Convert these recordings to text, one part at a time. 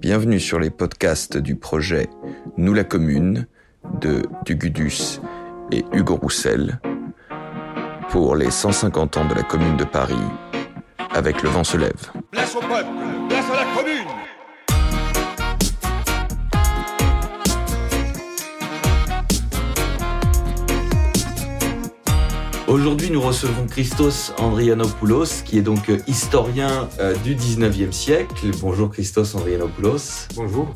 Bienvenue sur les podcasts du projet Nous la Commune de Dugudus et Hugo Roussel pour les 150 ans de la Commune de Paris avec Le Vent se lève. Aujourd'hui, nous recevons Christos Andrianopoulos, qui est donc euh, historien euh, du 19e siècle. Bonjour Christos Andrianopoulos. Bonjour.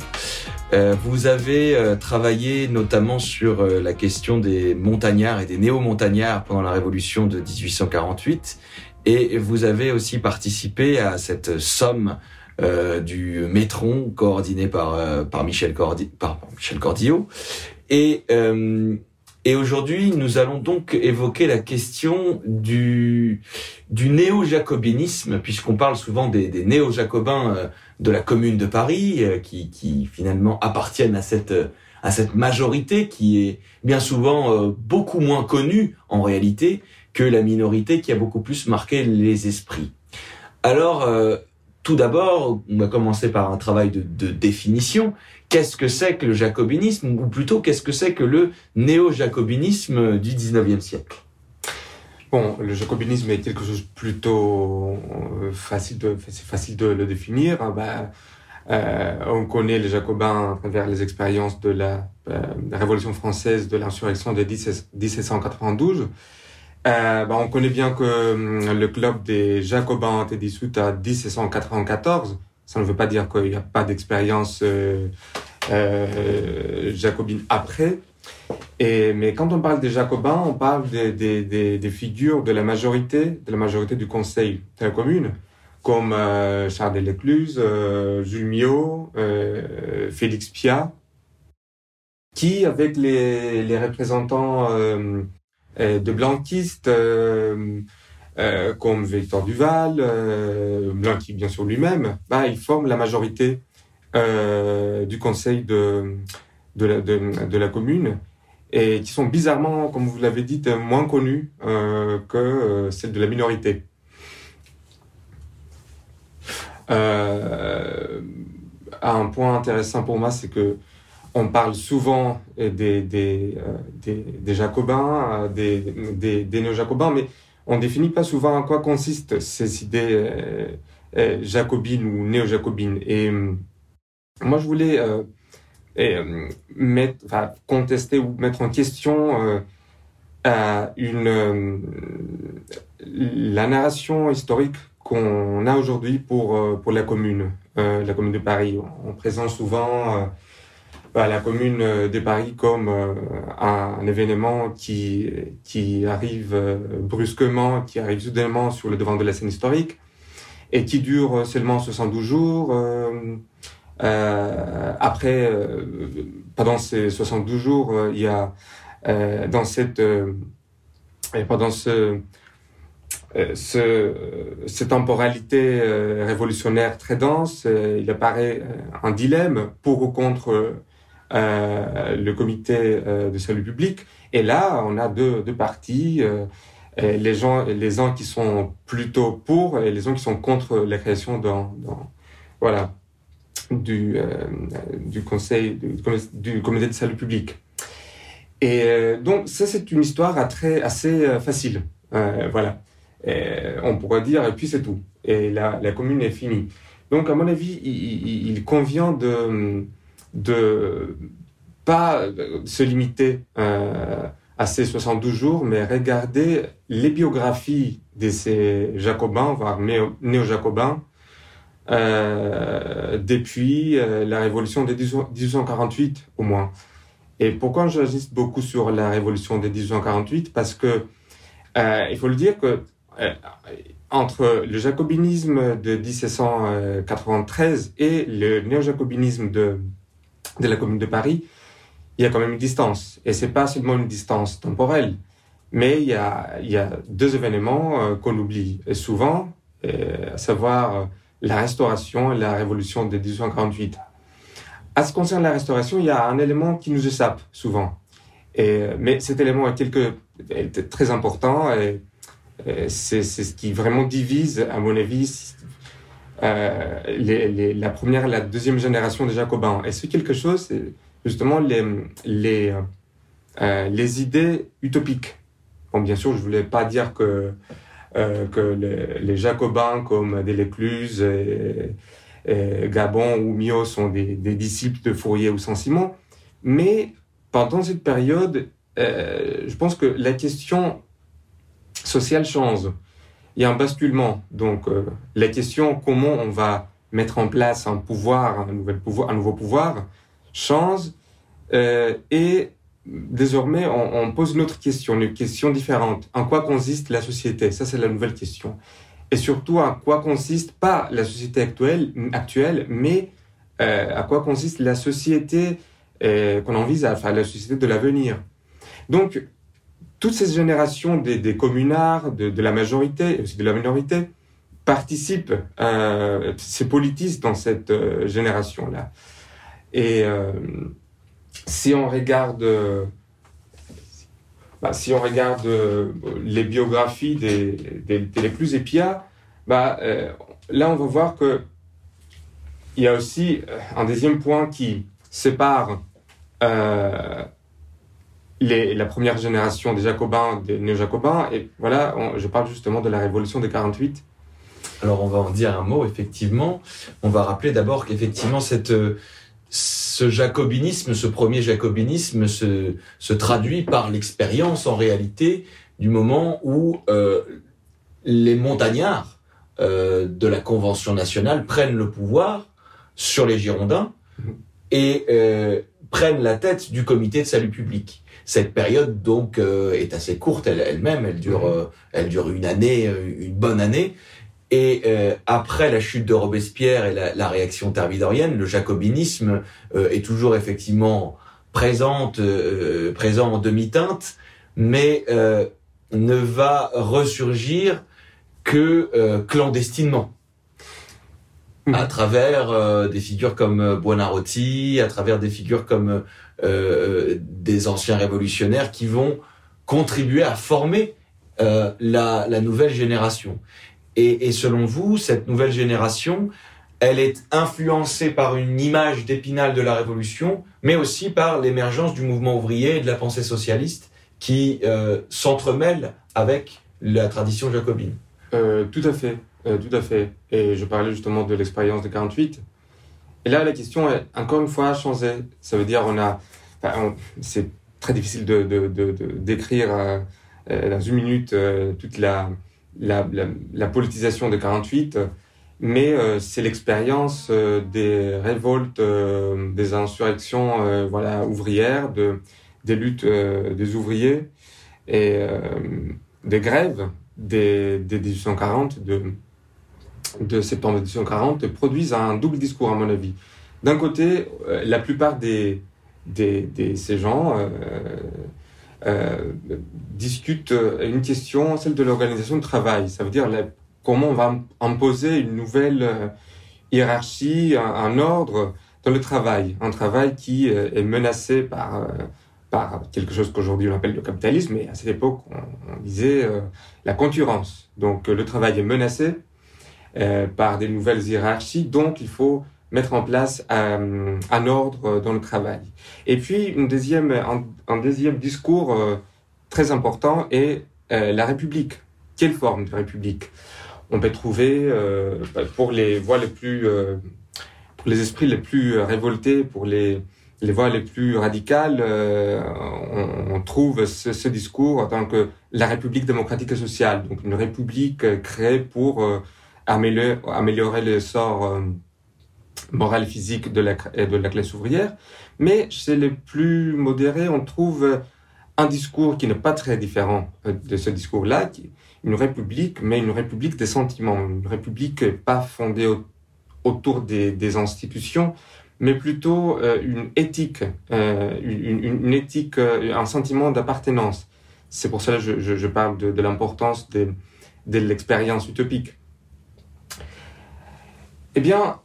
Euh, vous avez travaillé notamment sur la question des montagnards et des néo-montagnards pendant la Révolution de 1848. Et vous avez aussi participé à cette somme du Métron coordonné par, par, Michel, Cordi par Michel Cordillo. Et et aujourd'hui, nous allons donc évoquer la question du, néo-jacobinisme, puisqu'on parle souvent des, néo-jacobins euh, de la Commune de Paris, euh, qui, finalement appartiennent à cette, majorité qui est bien souvent euh, beaucoup moins connue en réalité que la minorité qui a beaucoup plus marqué les esprits. Alors, tout d'abord, on va commencer par un travail de définition qu'est-ce que c'est que le jacobinisme, ou plutôt qu'est-ce que c'est que le néo-jacobinisme du 19e siècle? Bon, le jacobinisme est quelque chose plutôt euh, facile de, facile de le définir. Hein. Ben, euh, on connaît les jacobins à travers les expériences de la, euh, Révolution française, de l'insurrection de 1792. Ben, on connaît bien que hum, le club des jacobins a été dissous à 1794. Ça ne veut pas dire qu'il n'y a pas d'expérience euh, euh, jacobine après. Et, mais quand on parle des jacobins, on parle des, des, des, des, figures de la majorité, de la majorité du conseil de commune, comme euh, Charles Delecluse, euh, Jules Miot, euh, Félix Piat, qui, avec les, les représentants euh, de blanquistes, euh, comme Victor Duval, euh, Blanqui bien sûr lui-même, bah, ils forment la majorité euh, du conseil de, de, la, commune et qui sont bizarrement, comme vous l'avez dit, moins connus euh, que euh, celle de la minorité. Un point intéressant pour moi, c'est que on parle souvent des, jacobins, des, des néo-jacobins, mais on définit pas souvent en quoi consistent ces idées euh, euh, jacobines ou néo-jacobines. Et euh, moi, je voulais mettre, enfin, contester ou mettre en question une la narration historique qu'on a aujourd'hui pour pour la commune, la commune de Paris. On présente souvent la commune euh, de Paris comme euh, un, événement qui, qui arrive euh, brusquement, qui arrive soudainement sur le devant de la scène historique et qui dure seulement 72 jours. Après, pendant ces 72 jours, il y a dans cette pendant ce, ce, cette temporalité révolutionnaire très dense, il apparaît un dilemme pour ou contre euh, le comité euh, de salut public. Et là, on a deux, deux partis, euh, les gens, les gens qui sont plutôt pour et les gens qui sont contre la création dans voilà, du, du conseil, du, comité de salut public. Et donc, ça, c'est une histoire assez facile. voilà. on pourrait dire, et puis c'est tout. Et la, la commune est finie. Donc, à mon avis, il convient de de pas se limiter euh, à ces 72 jours, mais regarder les biographies de ces jacobins, voire néo-jacobins, euh, depuis euh, la révolution de 1848 au moins. Et pourquoi j'insiste beaucoup sur la révolution de 1848 Parce que il faut le dire que entre le jacobinisme de 1793 et le néo-jacobinisme de de la Commune de Paris, il y a quand même une distance. Et c'est pas seulement une distance temporelle, mais il y a, il y a deux événements euh, qu'on oublie souvent, euh, à savoir euh, la Restauration et la Révolution de 1848. À ce qui concerne la Restauration, il y a un élément qui nous échappe souvent. Et, mais cet élément est, quelque, est très important et, et c'est ce qui vraiment divise, à mon avis, la première la deuxième génération des Jacobins. Et c'est quelque chose, justement les, les, les idées utopiques. Bon, bien sûr, je voulais pas dire que, que les, Jacobins comme Delécluse et, et Gabon ou Mio sont des, des disciples de Fourier ou Saint-Simon, mais pendant cette période, euh, je pense que la question sociale change. Il y a un basculement. Donc, euh, la question comment on va mettre en place un pouvoir, un, nouvel pouvoir, nouveau pouvoir, change. Euh, et désormais, on, on, pose une autre question, une question différente. En quoi consiste la société? Ça, c'est la nouvelle question. Et surtout, à quoi consiste pas la société actuelle, actuelle mais euh, à quoi consiste la société euh, qu'on envisage, enfin la société de l'avenir? Donc, toutes ces générations des, communards, de, la majorité de la minorité, participent, euh, se politisent dans cette euh, génération-là. Et euh, si on regarde, bah, si on regarde les biographies des, plus épia, bah, là on va voir que il y a aussi un deuxième point qui sépare les, la première génération des Jacobins, des néo-Jacobins. Et voilà, on, je parle justement de la révolution de 48. Alors on va en dire un mot, effectivement. On va rappeler d'abord qu'effectivement, cette, ce jacobinisme, ce premier jacobinisme se, se traduit par l'expérience en réalité du moment où euh, les montagnards euh, de la Convention nationale prennent le pouvoir sur les Girondins et euh, prennent la tête du comité de salut public. Cette période donc euh, est assez courte elle-même, elle, dure, euh, elle dure une année, euh, une bonne année. Et euh, après la chute de Robespierre et la, la réaction thermidorienne, le jacobinisme est toujours effectivement présente, présent en demi-teinte, mais ne va ressurgir que clandestinement. À travers euh, des figures comme euh, Buonarroti, à travers des figures comme euh, des anciens révolutionnaires qui vont contribuer à former euh, la, nouvelle génération. Et, selon vous, cette nouvelle génération, elle est influencée par une image d'épinal de la révolution, mais aussi par l'émergence du mouvement ouvrier et de la pensée socialiste qui euh, s'entremêlent avec la tradition jacobine. tout à fait. Euh, tout à fait. Et je parlais justement de l'expérience de 48. Et là, la question est encore une fois changé. Ça veut dire on a, c'est très difficile de, décrire euh, euh, dans une minute euh, toute la, politisation de 48, mais c'est l'expérience des révoltes, des insurrections, voilà, ouvrières, de, des luttes des ouvriers et des grèves des, des 1840 de de septembre 1940 produisent un double discours, à mon avis. D'un côté, euh, la plupart des, ces gens euh, euh, discutent une question, celle de l'organisation de travail. Ça veut dire comment on va imposer une nouvelle hiérarchie, un, ordre dans le travail. Un travail qui est menacé par, quelque chose qu'aujourd'hui on appelle le capitalisme, mais à cette époque on, disait la concurrence. Donc le travail est menacé par des nouvelles hiérarchies. Donc, il faut mettre en place euh, un ordre dans le travail. Et puis, une deuxième, un, deuxième discours euh, très important est euh, la République. Quelle forme de République On peut trouver, euh, pour les voix les plus, pour les esprits les plus révoltés, pour les, les voix les plus radicales, on, trouve ce, discours en tant que la République démocratique et sociale, donc une République créée pour améliorer, améliorer le sort euh, moral physique de la, de la classe ouvrière. Mais chez les plus modérés, on trouve un discours qui n'est pas très différent euh, de ce discours-là, une république, mais une république des sentiments, une république pas fondée au, autour des, institutions, mais plutôt euh, une éthique, euh, une, une, éthique, euh, un sentiment d'appartenance. C'est pour cela que je parle de, de l'importance de, de l'expérience utopique. Eh bien,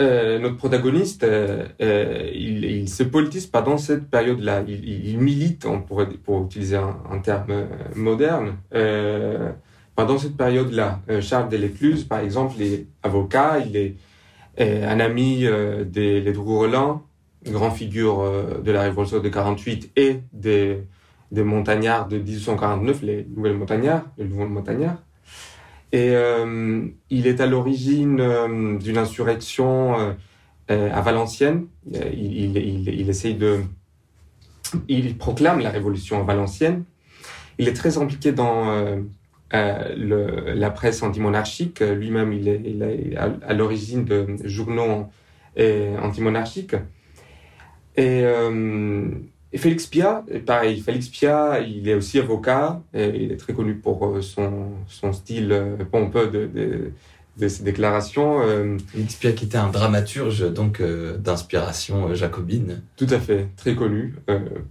euh, notre protagoniste, euh, euh, il, il, se politise pendant cette période-là. Il, il, milite, on pourrait pour utiliser un, un terme moderne, pendant cette période-là, Charles Delécluse, par exemple, est avocat, il est, un ami des les Roland, grand figure de la Révolution de 48 et des, des montagnards de 1849, les nouvelles montagnards, les nouveaux montagnards. Et euh, il est à l'origine euh, d'une insurrection euh, à Valenciennes. Il, essaye de... Il proclame la révolution à Valenciennes. Il est très impliqué dans la presse antimonarchique. Lui-même, il est, est à, l'origine de journaux antimonarchiques. Et et Félix Pia, pareil, Félix Pia, il est aussi avocat, et il est très connu pour euh, son, son style euh, pompeux de, de, de ses déclarations. Euh. Félix Pia qui était un dramaturge donc d'inspiration jacobine. Tout à fait, très connu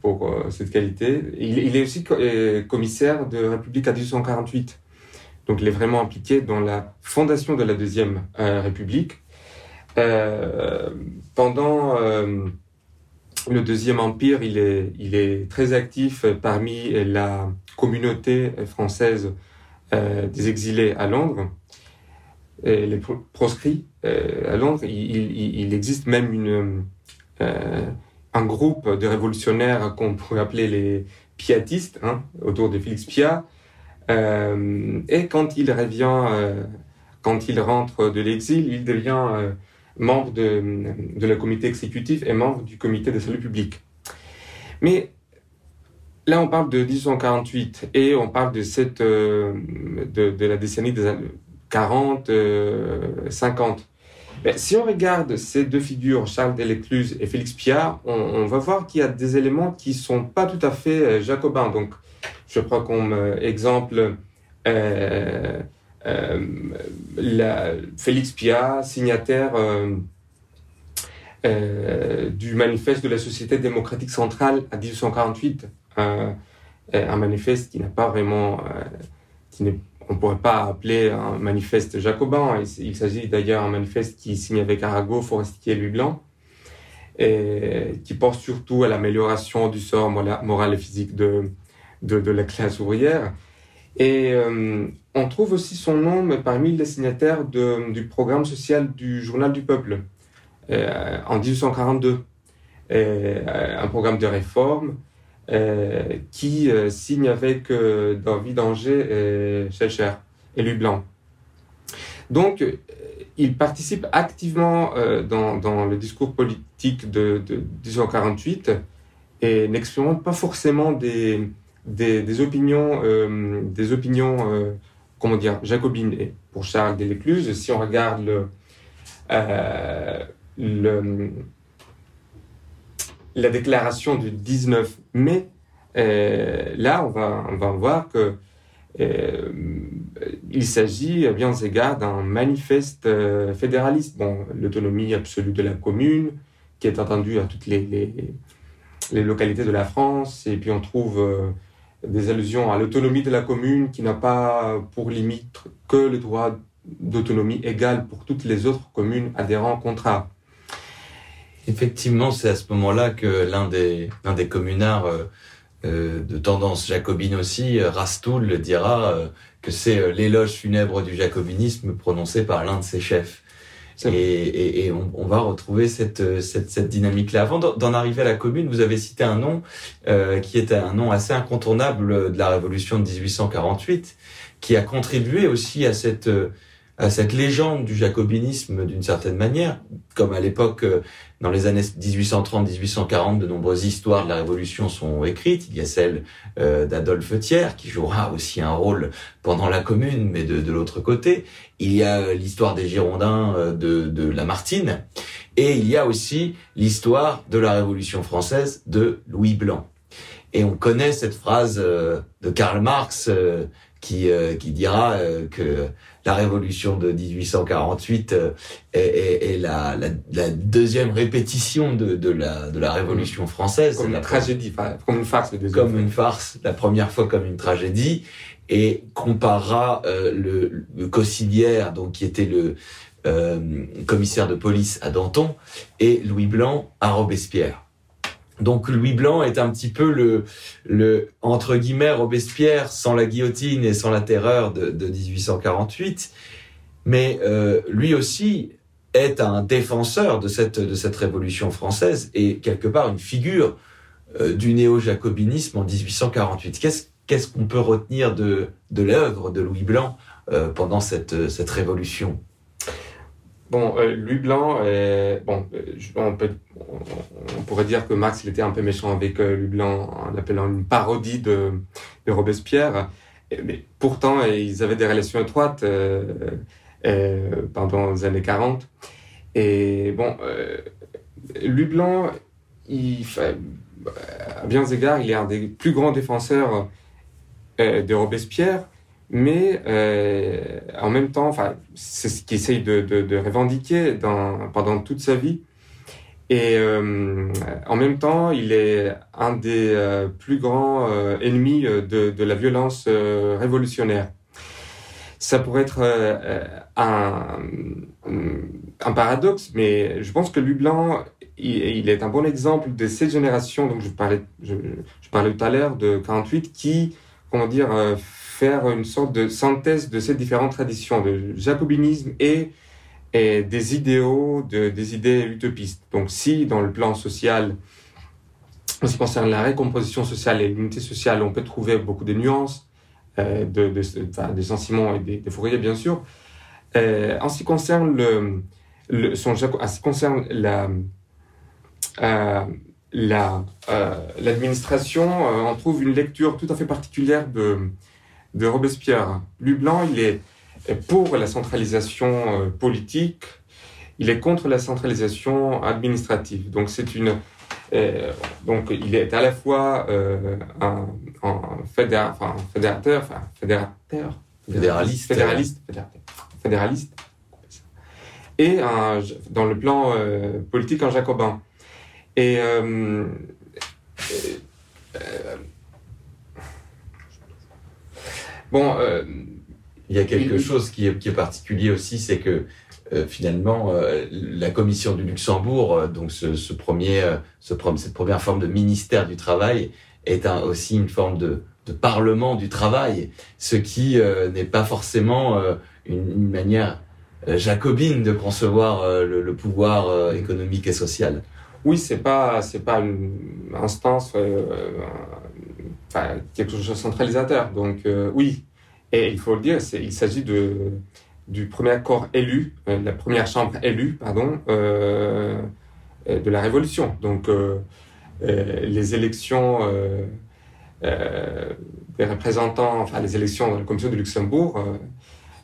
pour cette qualité. Il, il, est aussi commissaire de République à 1848. Donc il est vraiment impliqué dans la fondation de la Deuxième République. pendant le deuxième empire, il est, très actif parmi la communauté française euh, des exilés à Londres, les proscrits euh, à Londres. Il, existe même euh, un groupe de révolutionnaires qu'on pourrait appeler les piatistes, hein, autour de Félix Piat. et quand il revient, quand il rentre de l'exil, il devient membre de, la comité exécutif et membre du comité de salut public. Mais là, on parle de 1848 et on parle de, cette, euh, de, la décennie des années 40, 50. Mais si on regarde ces deux figures, Charles Delécluse et Félix Piat, on, va voir qu'il y a des éléments qui sont pas tout à fait euh, jacobins. Donc, je prends comme euh, exemple euh, euh, la, Félix Pia, signataire euh, euh, du manifeste de la Société démocratique centrale à 1848, un manifeste qui n'a pas vraiment, on ne pourrait pas appeler un manifeste jacobin. Il, s'agit d'ailleurs d'un manifeste qui signe avec Arago, Forestier et Louis Blanc, qui porte surtout à l'amélioration du sort moral et physique de, de la classe ouvrière. Et euh, on trouve aussi son nom parmi les signataires du programme social du Journal du Peuple euh, en 1842. Euh, un programme de réforme qui signe avec David Angers et Schellcher, élu blanc. Donc, il participe activement dans, dans, le discours politique de, de 1848 et n'expérimente pas forcément des, des, des opinions, euh, des opinions euh, comment dire, jacobines. Et pour Charles Delécluse, si on regarde euh, la déclaration du 19 mai, là, on va, on va voir que il s'agit à bien égards d'un manifeste fédéraliste. Bon, l'autonomie absolue de la commune, qui est attendue à toutes les, les, localités de la France, et puis on trouve des allusions à l'autonomie de la commune qui n'a pas pour limite que le droit d'autonomie égal pour toutes les autres communes adhérant au contrat. Effectivement, c'est à ce moment-là que l'un des, communards euh, euh de tendance jacobine aussi, euh, Rastoul, dira que c'est l'éloge funèbre du jacobinisme prononcé par l'un de ses chefs. Et, et, et on, on, va retrouver cette, cette, cette dynamique-là. Avant d'en arriver à la commune, vous avez cité un nom euh, qui est un nom assez incontournable de la Révolution de 1848, qui a contribué aussi à cette à cette légende du jacobinisme d'une certaine manière, comme à l'époque, euh, dans les années 1830-1840, de nombreuses histoires de la Révolution sont écrites. Il y a celle euh, d'Adolphe Thiers, qui jouera aussi un rôle pendant la Commune, mais de, de l'autre côté. Il y a l'histoire des Girondins euh, de, de Lamartine, et il y a aussi l'histoire de la Révolution française de Louis Blanc. Et on connaît cette phrase de Karl Marx qui, qui dira que la révolution de 1848 euh, est, est, la, la, la, deuxième répétition de, de, la, de la révolution française. Comme une tragédie, comme une farce. Comme une farce, la première fois comme une tragédie, et comparera euh, le, le donc qui était le euh, commissaire de police à Danton, et Louis Blanc à Robespierre. Donc Louis Blanc est un petit peu le, le entre guillemets Robespierre sans la guillotine et sans la terreur de, de 1848, mais euh, lui aussi est un défenseur de cette de cette révolution française et quelque part une figure euh, du néo-jacobinisme en 1848. Qu'est-ce qu'est-ce qu'on peut retenir de de l'œuvre de Louis Blanc euh, pendant cette cette révolution? Bon, euh, Louis Blanc, euh, bon, on, peut, on, pourrait dire que Marx était un peu méchant avec euh, Louis Blanc en l'appelant une parodie de, Robespierre. mais pourtant, ils avaient des relations étroites pendant les années 40. Et bon, Louis Blanc, à bien égards, il est un des plus grands défenseurs de Robespierre mais euh, en même temps, enfin, c'est ce qu'il essaye de, de, de revendiquer dans, pendant toute sa vie. Et euh, en même temps, il est un des euh, plus grands euh, ennemis de, de, la violence euh, révolutionnaire. Ça pourrait être un, un, paradoxe, mais je pense que Louis Blanc, il, il, est un bon exemple de cette génération, donc je parlais, je, je parlais tout à l'heure de 48, qui, comment dire, faire une sorte de synthèse de ces différentes traditions, de jacobinisme et, et des idéaux, de, des idées utopistes. Donc si dans le plan social, en ce qui concerne la récomposition sociale et l'unité sociale, on peut trouver beaucoup de nuances, euh, de, des sentiments et des, des Fourier bien sûr. Euh, en ce qui concerne le, en ce qui concerne la euh, la l'administration, on trouve une lecture tout à fait particulière de de Robespierre. Blanc, il est pour la centralisation euh, politique, il est contre la centralisation administrative. Donc c'est une euh, donc il est à la fois euh, un, un, fédéra, enfin, fédérateur, enfin fédérateur, fédéraliste, fédéraliste, fédéraliste, et un, dans le plan euh, politique un jacobin. Et Bon, euh, il y a quelque chose qui est, particulier aussi, c'est que euh, finalement, euh, la commission du Luxembourg, donc ce, premier, ce, cette première forme de ministère du travail, est aussi une forme de, parlement du travail, ce qui n'est pas forcément une, une, manière jacobine de concevoir le, le, pouvoir économique et social. Oui, c'est pas c'est pas une instance enfin, quelque chose de centralisateur. Donc euh, oui, et il faut le dire, il s'agit de du premier corps élu, euh, la première chambre élue, pardon, euh, de la Révolution. Donc les élections des représentants, enfin les élections dans la Commission de Luxembourg,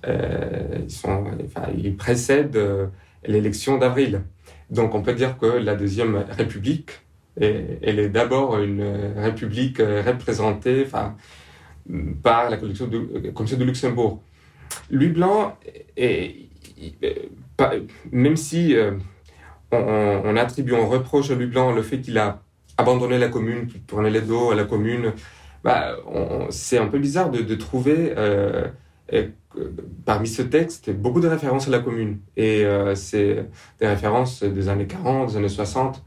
ils, sont, ils précèdent l'élection d'avril. Donc on peut dire que la deuxième République elle est d'abord une république euh, représentée par la commission de, commission de Luxembourg. Louis Blanc, même si euh, on, attribue, on reproche à Louis Blanc le fait qu'il a abandonné la commune, qu'il tournait les dos à la commune, bah, c'est un peu bizarre de, trouver euh, parmi ce texte beaucoup de références à la commune. Et euh, c'est des références des années 40, des années 60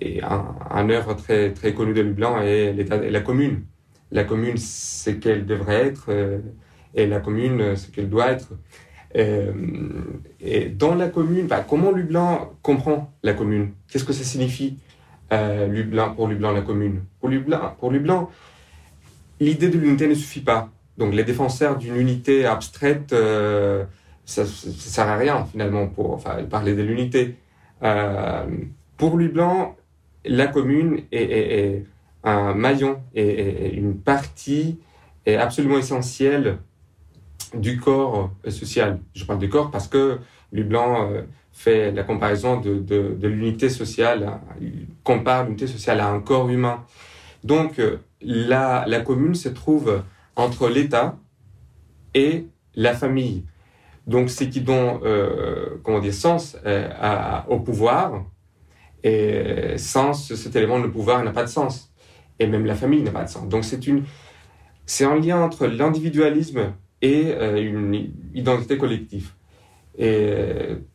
et un, œuvre très, très connu de Lublin est, la commune. La commune, c'est qu'elle devrait être, euh, et la commune, ce qu'elle doit être. Euh, et dans la commune, bah, comment Lublin comprend la commune? Qu'est-ce que ça signifie euh, Lublin, pour Lublin, la commune? Pour Lublin, pour Lublin l'idée de l'unité ne suffit pas. Donc les défenseurs d'une unité abstraite, euh, ça, ne sert à rien finalement pour enfin, parler de l'unité. Euh, pour Lublin, la commune est, est, est un maillon et une partie est absolument essentielle du corps social. Je parle du corps parce que Lublin euh, fait la comparaison de, l'unité sociale, il compare l'unité sociale à un corps humain. Donc euh, la, la commune se trouve entre l'État et la famille. Donc c'est qui donne euh, comment dire sens euh, au pouvoir et sans cet élément, le pouvoir n'a pas de sens. Et même la famille n'a pas de sens. Donc c'est un lien entre l'individualisme et euh, une identité collective. Et,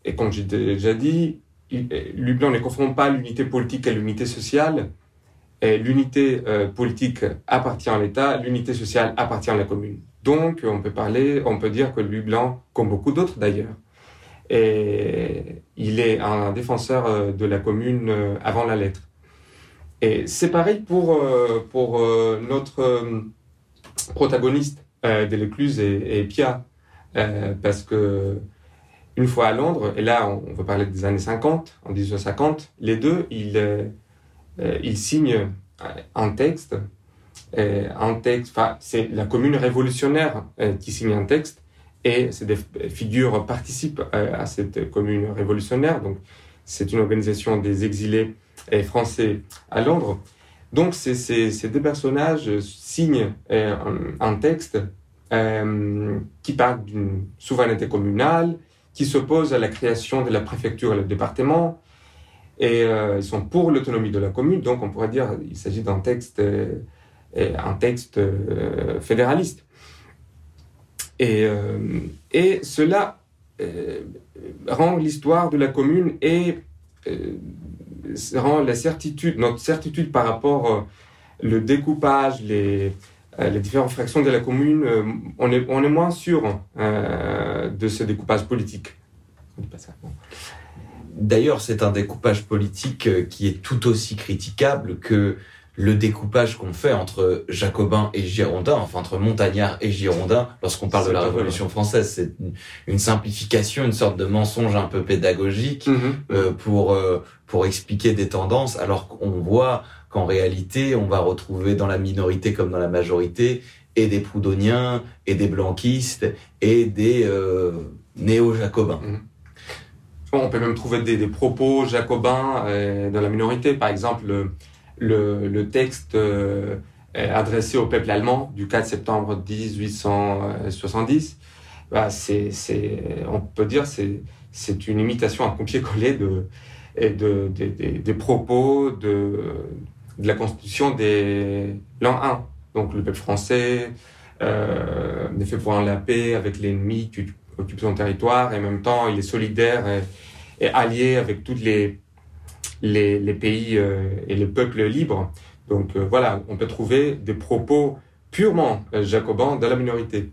et comme j'ai déjà dit, Lublin ne confond pas l'unité politique à l'unité sociale, l'unité politique appartient à l'État, l'unité sociale appartient à la commune. Donc, on peut dire que Louis Blanc, comme beaucoup d'autres d'ailleurs, et il est un défenseur de la commune avant la lettre. Et c'est pareil pour, pour notre protagoniste de l'écluse et, Pia, parce que une fois à Londres, et là on, va parler des années 50, en 1850, les deux, ils, euh, euh, ils signent un texte, euh, un texte, enfin c'est la commune révolutionnaire qui signe un texte, et ces figures participent à cette commune révolutionnaire, donc c'est une organisation des exilés français à Londres. Donc ces, ces, deux personnages signent un, un, texte qui parle d'une souveraineté communale, qui s'opposent à la création de la préfecture et le département. Et euh, ils sont pour l'autonomie de la commune. Donc, on pourrait dire qu'il s'agit d'un texte, un texte euh, fédéraliste. Et, et cela rend l'histoire de la commune et rend la certitude, notre certitude par rapport le découpage, les, euh, les différentes fractions de la commune, euh, on, est, on est moins sûr euh, de ce découpage politique. D'ailleurs, c'est un découpage politique qui est tout aussi critiquable que le découpage qu'on fait entre jacobins et girondins, enfin entre montagnards et girondins, lorsqu'on parle de la Révolution française, c'est une, simplification, une sorte de mensonge un peu pédagogique mm-hmm. pour pour expliquer des tendances, alors qu'on voit qu'en réalité, on va retrouver dans la minorité comme dans la majorité et des proudhoniens, et des blanquistes, et des euh, néo-jacobins. Mhm. On peut même trouver des, propos jacobins euh, dans la minorité. Par exemple, le, texte euh, adressé au peuple allemand du 4 septembre 1870, bah, c'est, on peut dire c'est c'est une imitation à copier-coller de, de, des propos de, de la constitution des l'an 1. Donc le peuple français euh, est fait pour la paix avec l'ennemi qui occupe son territoire et en même temps il est solidaire et, allié avec tous les, les, les pays euh, et les peuples libres. Donc euh, voilà, on peut trouver des propos purement euh, jacobins dans la minorité.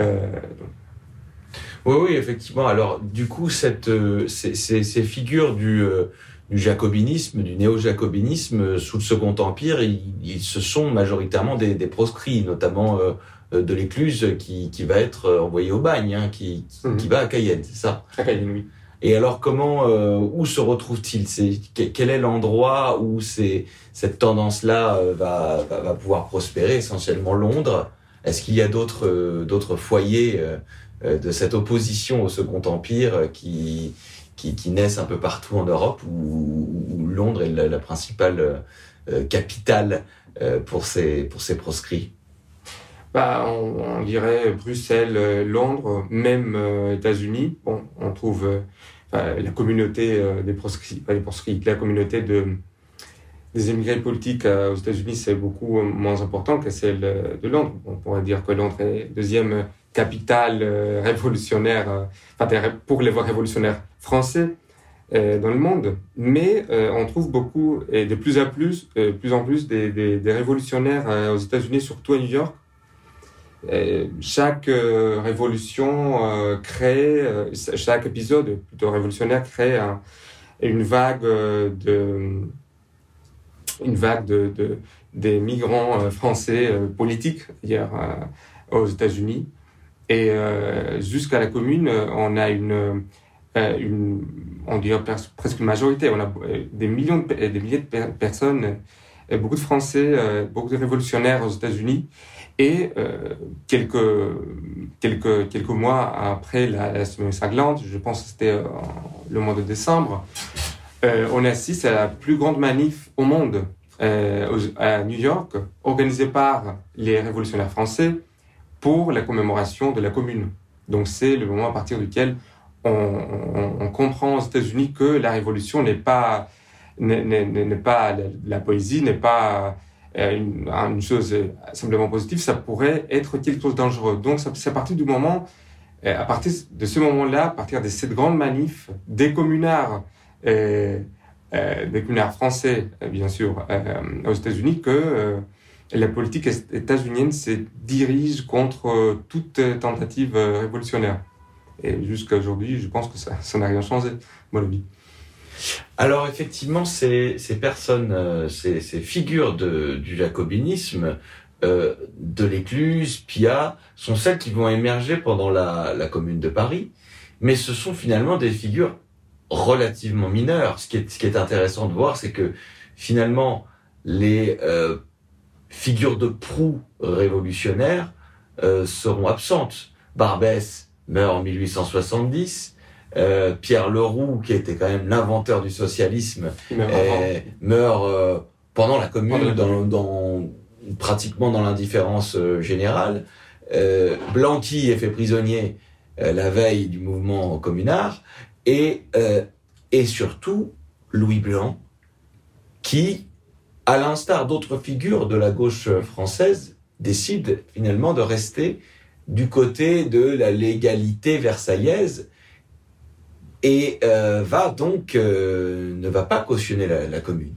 Oui, oui, effectivement. Alors, du coup, cette, ces, ces, ces figures du, du jacobinisme, du néo-jacobinisme euh, sous le Second Empire, ils, se sont majoritairement des, des proscrits, notamment de l'écluse qui, qui, va être envoyé au bagne, hein, qui, qui, mhm. va à Cayenne, c'est ça? À Cayenne, oui. Et alors, comment, où se retrouve-t-il? Quel est l'endroit où c'est cette tendance-là va, va, va, pouvoir prospérer? Essentiellement Londres. Est-ce qu'il y a d'autres d'autres foyers de cette opposition au Second Empire qui qui, qui, naissent un peu partout en Europe, où, Londres est la, principale euh, capitale euh, pour, ces, pour ces proscrits? On, dirait Bruxelles, euh, Londres, même États-Unis. Bon, on trouve la communauté des proscrits, la communauté de, des immigrés politiques aux États-Unis, c'est beaucoup moins important que celle de Londres. On pourrait dire que Londres est deuxième capitale révolutionnaire, pour les voies révolutionnaires français euh, dans le monde, mais euh, on trouve beaucoup et de plus en plus, euh, plus en plus des révolutionnaires aux États-Unis, surtout à New York. Chaque révolution crée, chaque épisode plutôt révolutionnaire crée une vague de, une vague de, de des migrants français politiques hier aux États-Unis. Et jusqu'à la Commune, on a une euh, on dirait presque une majorité. On a euh, des millions, de, des milliers de personnes, euh, beaucoup de Français, beaucoup de révolutionnaires aux États-Unis. Et quelques, quelques, quelques mois après la, semaine sanglante, je pense que c'était le mois de décembre, on assiste à la plus grande manif au monde à New York, organisée par les révolutionnaires français pour la commémoration de la Commune. Donc c'est le moment à partir duquel on, comprend aux États-Unis que la révolution n'est pas n'est pas la, poésie, n'est pas euh, une, chose simplement positive, ça pourrait être quelque chose de dangereux. Donc c'est à partir du moment, euh, à partir de ce moment-là, à partir de cette grande manif, des communards euh, des communards français, bien sûr, aux États-Unis, que la politique états-unienne se dirige contre toute tentative révolutionnaire. Et jusqu'à aujourd'hui, je pense que ça n'a rien changé, mon avis. Alors effectivement, ces, ces personnes, euh, ces, ces, figures de, du jacobinisme, euh, de l'Écluse, Pia, sont celles qui vont émerger pendant la, la, Commune de Paris, mais ce sont finalement des figures relativement mineures. Ce qui est, ce qui est intéressant de voir, c'est que finalement, les euh, figures de proue révolutionnaires euh, seront absentes. Barbès meurt en 1870, euh, Pierre Leroux, qui était quand même l'inventeur du socialisme, meurt, euh, pendant la Commune, dans, pratiquement dans l'indifférence euh, générale. Blanqui est fait prisonnier la veille du mouvement communard, et, et surtout Louis Blanc, qui, à l'instar d'autres figures de la gauche française, décide finalement de rester du côté de la légalité versaillaise et euh, va donc euh, ne va pas cautionner la, commune.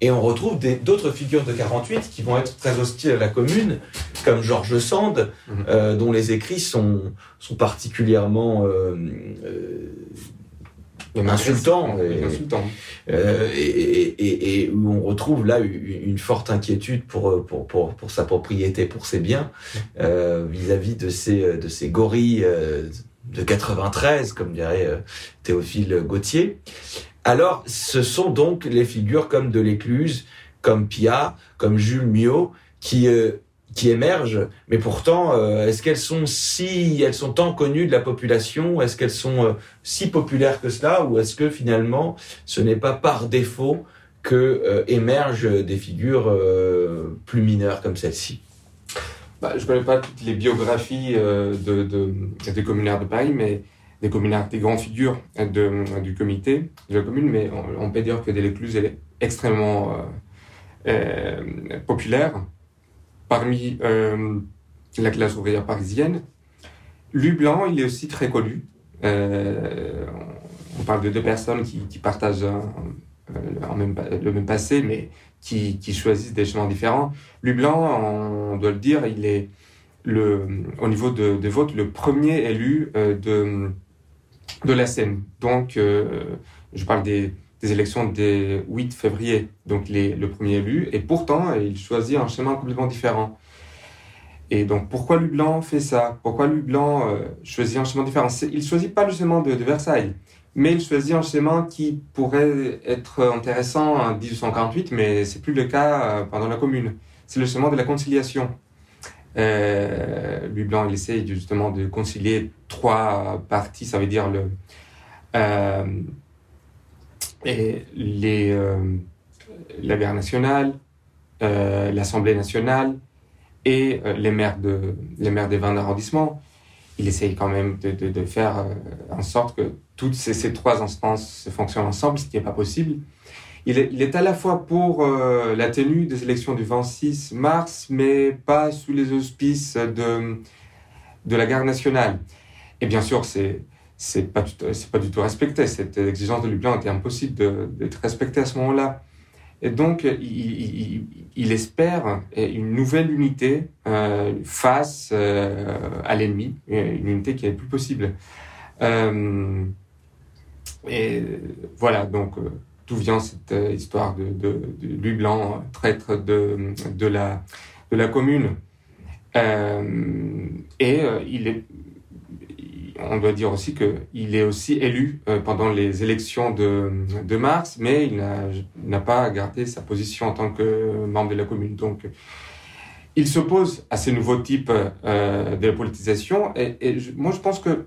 Et on retrouve d'autres figures de 48 qui vont être très hostiles à la commune, comme Georges Sand, mhm. euh, dont les écrits sont, sont particulièrement insultants, et, et, où on retrouve là une forte inquiétude pour, pour, pour, pour sa propriété, pour ses biens, vis-à-vis de ces, de ces gorilles de 93, comme dirait euh, Théophile Gauthier. Alors, ce sont donc les figures comme de l'Écluse, comme Pia, comme Jules Mio, qui euh, qui émergent. Mais pourtant, euh, est-ce qu'elles sont si, elles sont tant connues de la population? Est-ce qu'elles sont si populaires que cela? Ou est-ce que finalement, ce n'est pas par défaut que émergent des figures plus mineures comme celle-ci? Bah, je ne connais pas toutes les biographies euh, de, de, des communards de Paris, mais des communards, des grandes figures du comité de la commune, mais on, peut dire que elle est extrêmement euh, euh, populaire parmi la classe ouvrière parisienne. Blanc, il est aussi très connu. On parle de deux personnes qui, partagent le même passé, mais qui, choisissent des chemins différents. Blanc, on doit le dire, il est le, au niveau de, de vote le premier élu euh, de, de la Seine. Donc, euh, je parle des, des élections des 8 février, donc les, le premier élu, et pourtant, il choisit un chemin complètement différent. Et donc, pourquoi Blanc fait ça? Pourquoi Lublanc euh, choisit un chemin différent? Il choisit pas le chemin de Versailles mais il choisit un schéma qui pourrait être intéressant en 1848, mais c'est plus le cas euh, pendant la Commune. C'est le schéma de la conciliation. Euh, Louis Blanc, il essaye justement de concilier trois parties, ça veut dire le, euh, les, euh, la guerre nationale, l'Assemblée nationale et les maires les maires des 20 arrondissements. Il essaye quand même de, de, faire en sorte que toutes ces, trois instances fonctionnent ensemble, ce qui n'est pas possible. Il est, à la fois pour euh, la tenue des élections du 26 mars, mais pas sous les auspices de, de la garde nationale. Et bien sûr, c'est c'est pas pas du tout respecté. Cette exigence de Lublin était impossible d'être respectée à ce moment-là. Et donc, il, espère une nouvelle unité euh, face euh, à l'ennemi, une unité qui n'est plus possible. Euh, et voilà, donc d'où vient cette histoire de, de, de Louis Blanc, traître de, la, de la commune. Et il est, on doit dire aussi qu'il est aussi élu pendant les élections de, de mars, mais il n'a pas gardé sa position en tant que membre de la commune. Donc, il s'oppose à ces nouveaux types euh, de politisation. Et, moi, je pense que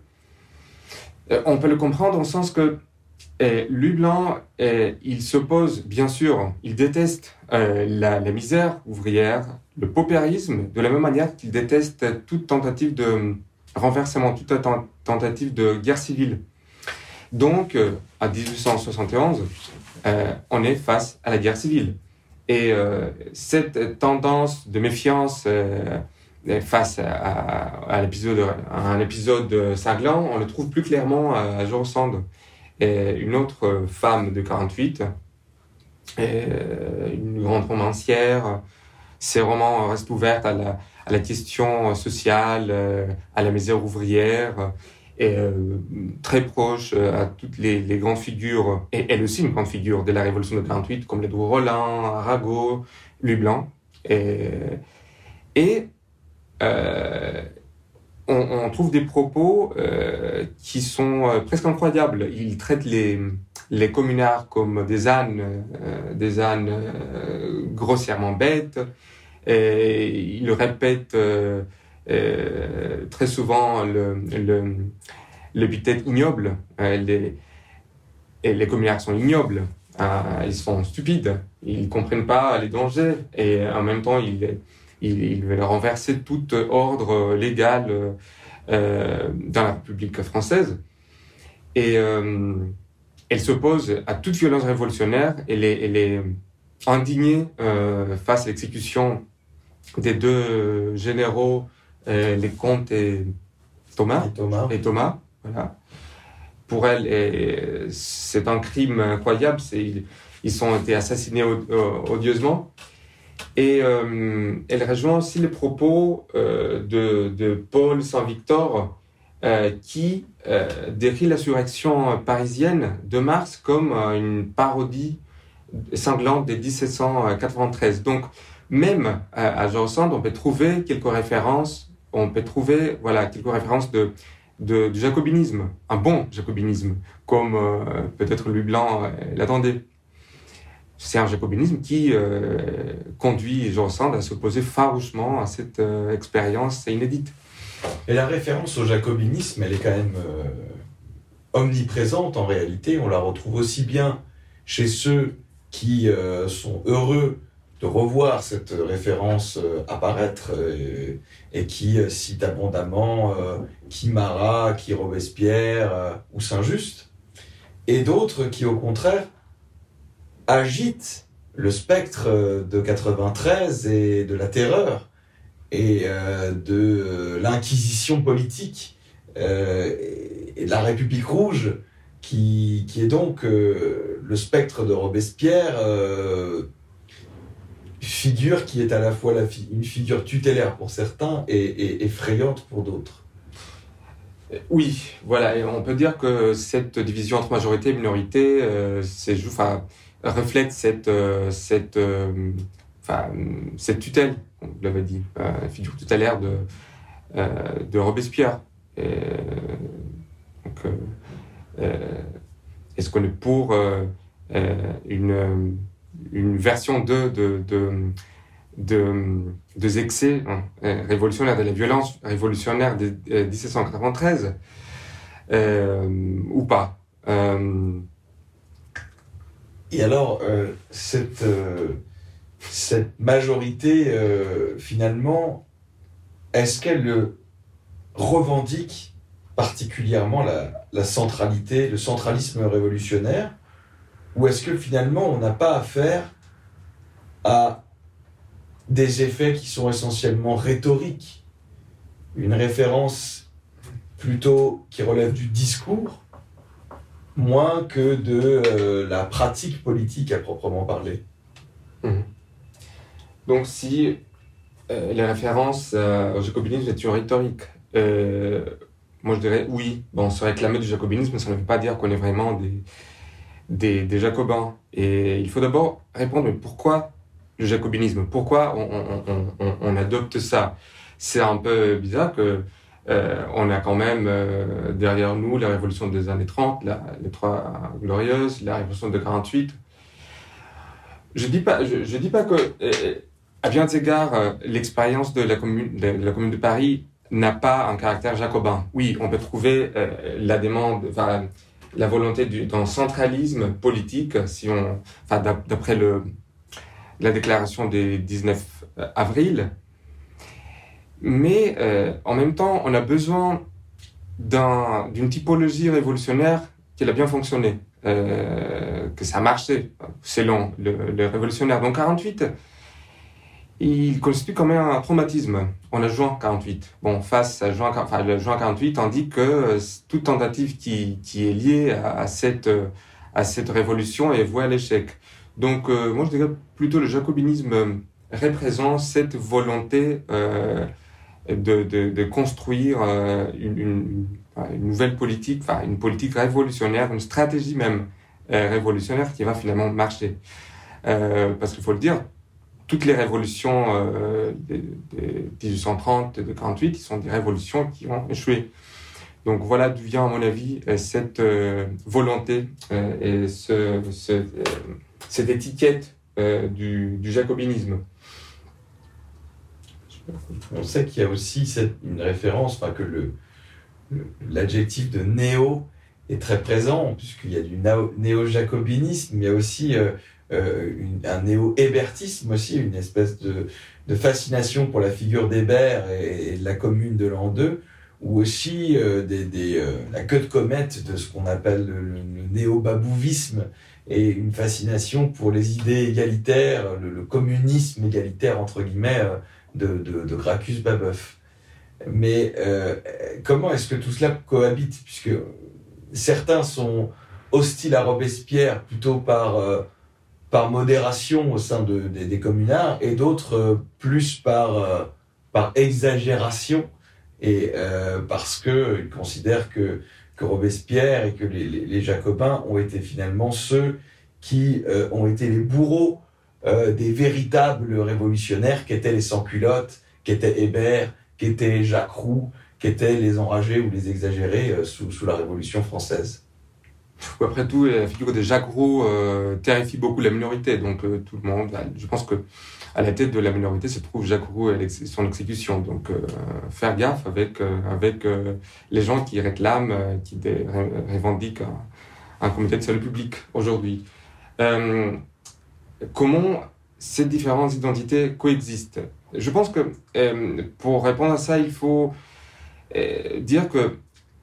euh, on peut le comprendre au sens que euh, Lublan, euh, il s'oppose, bien sûr, il déteste la, misère ouvrière, le paupérisme, de la même manière qu'il déteste toute tentative de renversement, toute tentative de guerre civile. Donc, à 1871, on est face à la guerre civile. Et cette tendance de méfiance face à, un épisode cinglant, on le trouve plus clairement à George Sand. Une autre femme de 48, une grande romancière. Ses romans restent ouverts à la, à la question sociale, à la misère ouvrière et très proche à toutes les, grandes figures, et elle aussi une grande figure de la Révolution de 48, comme Ledru Rollin, Arago, Louis. Et, euh, on, trouve des propos euh, qui sont euh, presque incroyables. Il traite les, les communards comme des ânes, euh, des ânes euh, grossièrement bêtes. Et il répète euh, très souvent l'épithète le, ignoble. les, et les communards sont ignobles. ils sont stupides. Ils comprennent pas les dangers. Et en même temps, ils il, il veut renverser tout ordre légal euh, dans la République française. Et euh, elle s'oppose à toute violence révolutionnaire. Elle est, elle est indignée euh, face à l'exécution des deux généraux, euh, les comtes et Thomas. Et Thomas. Et Thomas voilà. Pour elle, c'est un crime incroyable. Ils, ils ont été assassinés odieusement. Et euh, elle rejoint aussi les propos euh, de, de, Paul Saint-Victor euh, qui euh, décrit l'insurrection parisienne de mars comme euh, une parodie sanglante de 1793. Donc, même à, à Sand, on peut trouver quelques références, on peut trouver voilà quelques références de, du jacobinisme, un bon jacobinisme, comme euh, peut-être Louis Blanc l'attendait c'est un jacobinisme qui euh, conduit Jean Sand à s'opposer farouchement à cette euh, expérience inédite. Et la référence au jacobinisme, elle est quand même euh, omniprésente en réalité. On la retrouve aussi bien chez ceux qui euh, sont heureux de revoir cette référence euh, apparaître et qui citent abondamment qui Marat, qui Robespierre ou Saint-Just, et d'autres qui au contraire agite le spectre euh, de 93 et de la terreur et euh, de euh, l'inquisition politique euh, et de la République rouge qui, qui est donc euh, le spectre de Robespierre euh, figure qui est à la fois une figure tutélaire pour certains et, effrayante pour d'autres. Oui, voilà, et on peut dire que cette division entre majorité et minorité, euh, reflète cette, euh, cette, euh, cette tutelle, on l'avait dit, euh, figure tutélaire de, de Robespierre. Est-ce qu'on est pour une, une version de, de, excès hein, révolutionnaires, de la violence révolutionnaire de, de 1793, euh, ou pas. Euh, et alors, euh, cette, euh, majorité, euh, finalement, est-ce qu'elle revendique particulièrement la, la, centralité, le centralisme révolutionnaire, ou est-ce que finalement on n'a pas affaire à des effets qui sont essentiellement rhétoriques, une référence plutôt qui relève du discours, moins que de euh, la pratique politique à proprement parler. Mmh. Donc si euh, les références euh, au jacobinisme est une rhétorique, euh, moi je dirais oui, bon, se réclamer du jacobinisme, ça ne veut pas dire qu'on est vraiment des, des, jacobins. Et il faut d'abord répondre, pourquoi le jacobinisme? Pourquoi on, adopte ça? C'est un peu bizarre que euh, on a quand même euh, derrière nous la révolution des années 30, la, les trois glorieuses, la révolution de 48. Je dis je, dis pas que, euh, à bien des égards, l'expérience de la commune de, la commune de Paris n'a pas un caractère jacobin. Oui, on peut trouver la demande, la volonté d'un centralisme politique, si on, enfin, d'après le la déclaration des 19 avril, mais euh, en même temps, on a besoin d'une un, typologie révolutionnaire qui a bien fonctionné, euh, que ça a marché selon le, le révolutionnaire. Donc 48, il constitue quand même un traumatisme. A juin 48. Bon, face à juin, enfin, le juin 48, on dit que toute tentative qui, est liée à, cette, à cette révolution est vouée à l'échec. Donc, moi, je dirais plutôt le jacobinisme représente cette volonté de, de, construire une, une, une, nouvelle politique, enfin, une politique révolutionnaire, une stratégie même révolutionnaire qui va finalement marcher. parce qu'il faut le dire, toutes les révolutions euh, de, 1830 et de 48 sont des révolutions qui ont échoué. Donc voilà d'où vient, à mon avis, euh, cette euh, volonté et ce, cette étiquette du, jacobinisme. On sait qu'il y a aussi une référence, enfin que l'adjectif de néo est très présent, puisqu'il y a du néo-jacobinisme, mais aussi euh, un néo-hébertisme aussi, une espèce de, de, fascination pour la figure d'Hébert et, de la commune de l'an 2, ou aussi euh, des, des, euh, la queue de comète de ce qu'on appelle le, néo-babouvisme et une fascination pour les idées égalitaires, le, communisme égalitaire entre guillemets de, de, de Gracchus Babeuf. Mais comment est-ce que tout cela cohabite? Puisque certains sont hostiles à Robespierre plutôt par par modération au sein de, des communards et d'autres euh, plus par, euh, par exagération et euh, parce qu'ils considèrent que, que Robespierre et que les, Jacobins ont été finalement ceux qui ont été les bourreaux des véritables révolutionnaires qu'étaient les sans-culottes, qu'étaient Hébert, qu'étaient Jacques Roux, qu'étaient les enragés ou les exagérés sous, sous la Révolution française après tout, la figure de Jacques Roux euh, terrifie beaucoup la minorité. Donc euh, tout le monde, je pense que à la tête de la minorité se trouve Jacques Roux et son exécution. Donc euh, faire gaffe avec avec les gens qui réclament, qui revendiquent un, comité de salut public aujourd'hui. comment ces différentes identités coexistent? Je pense que pour répondre à ça, il faut dire que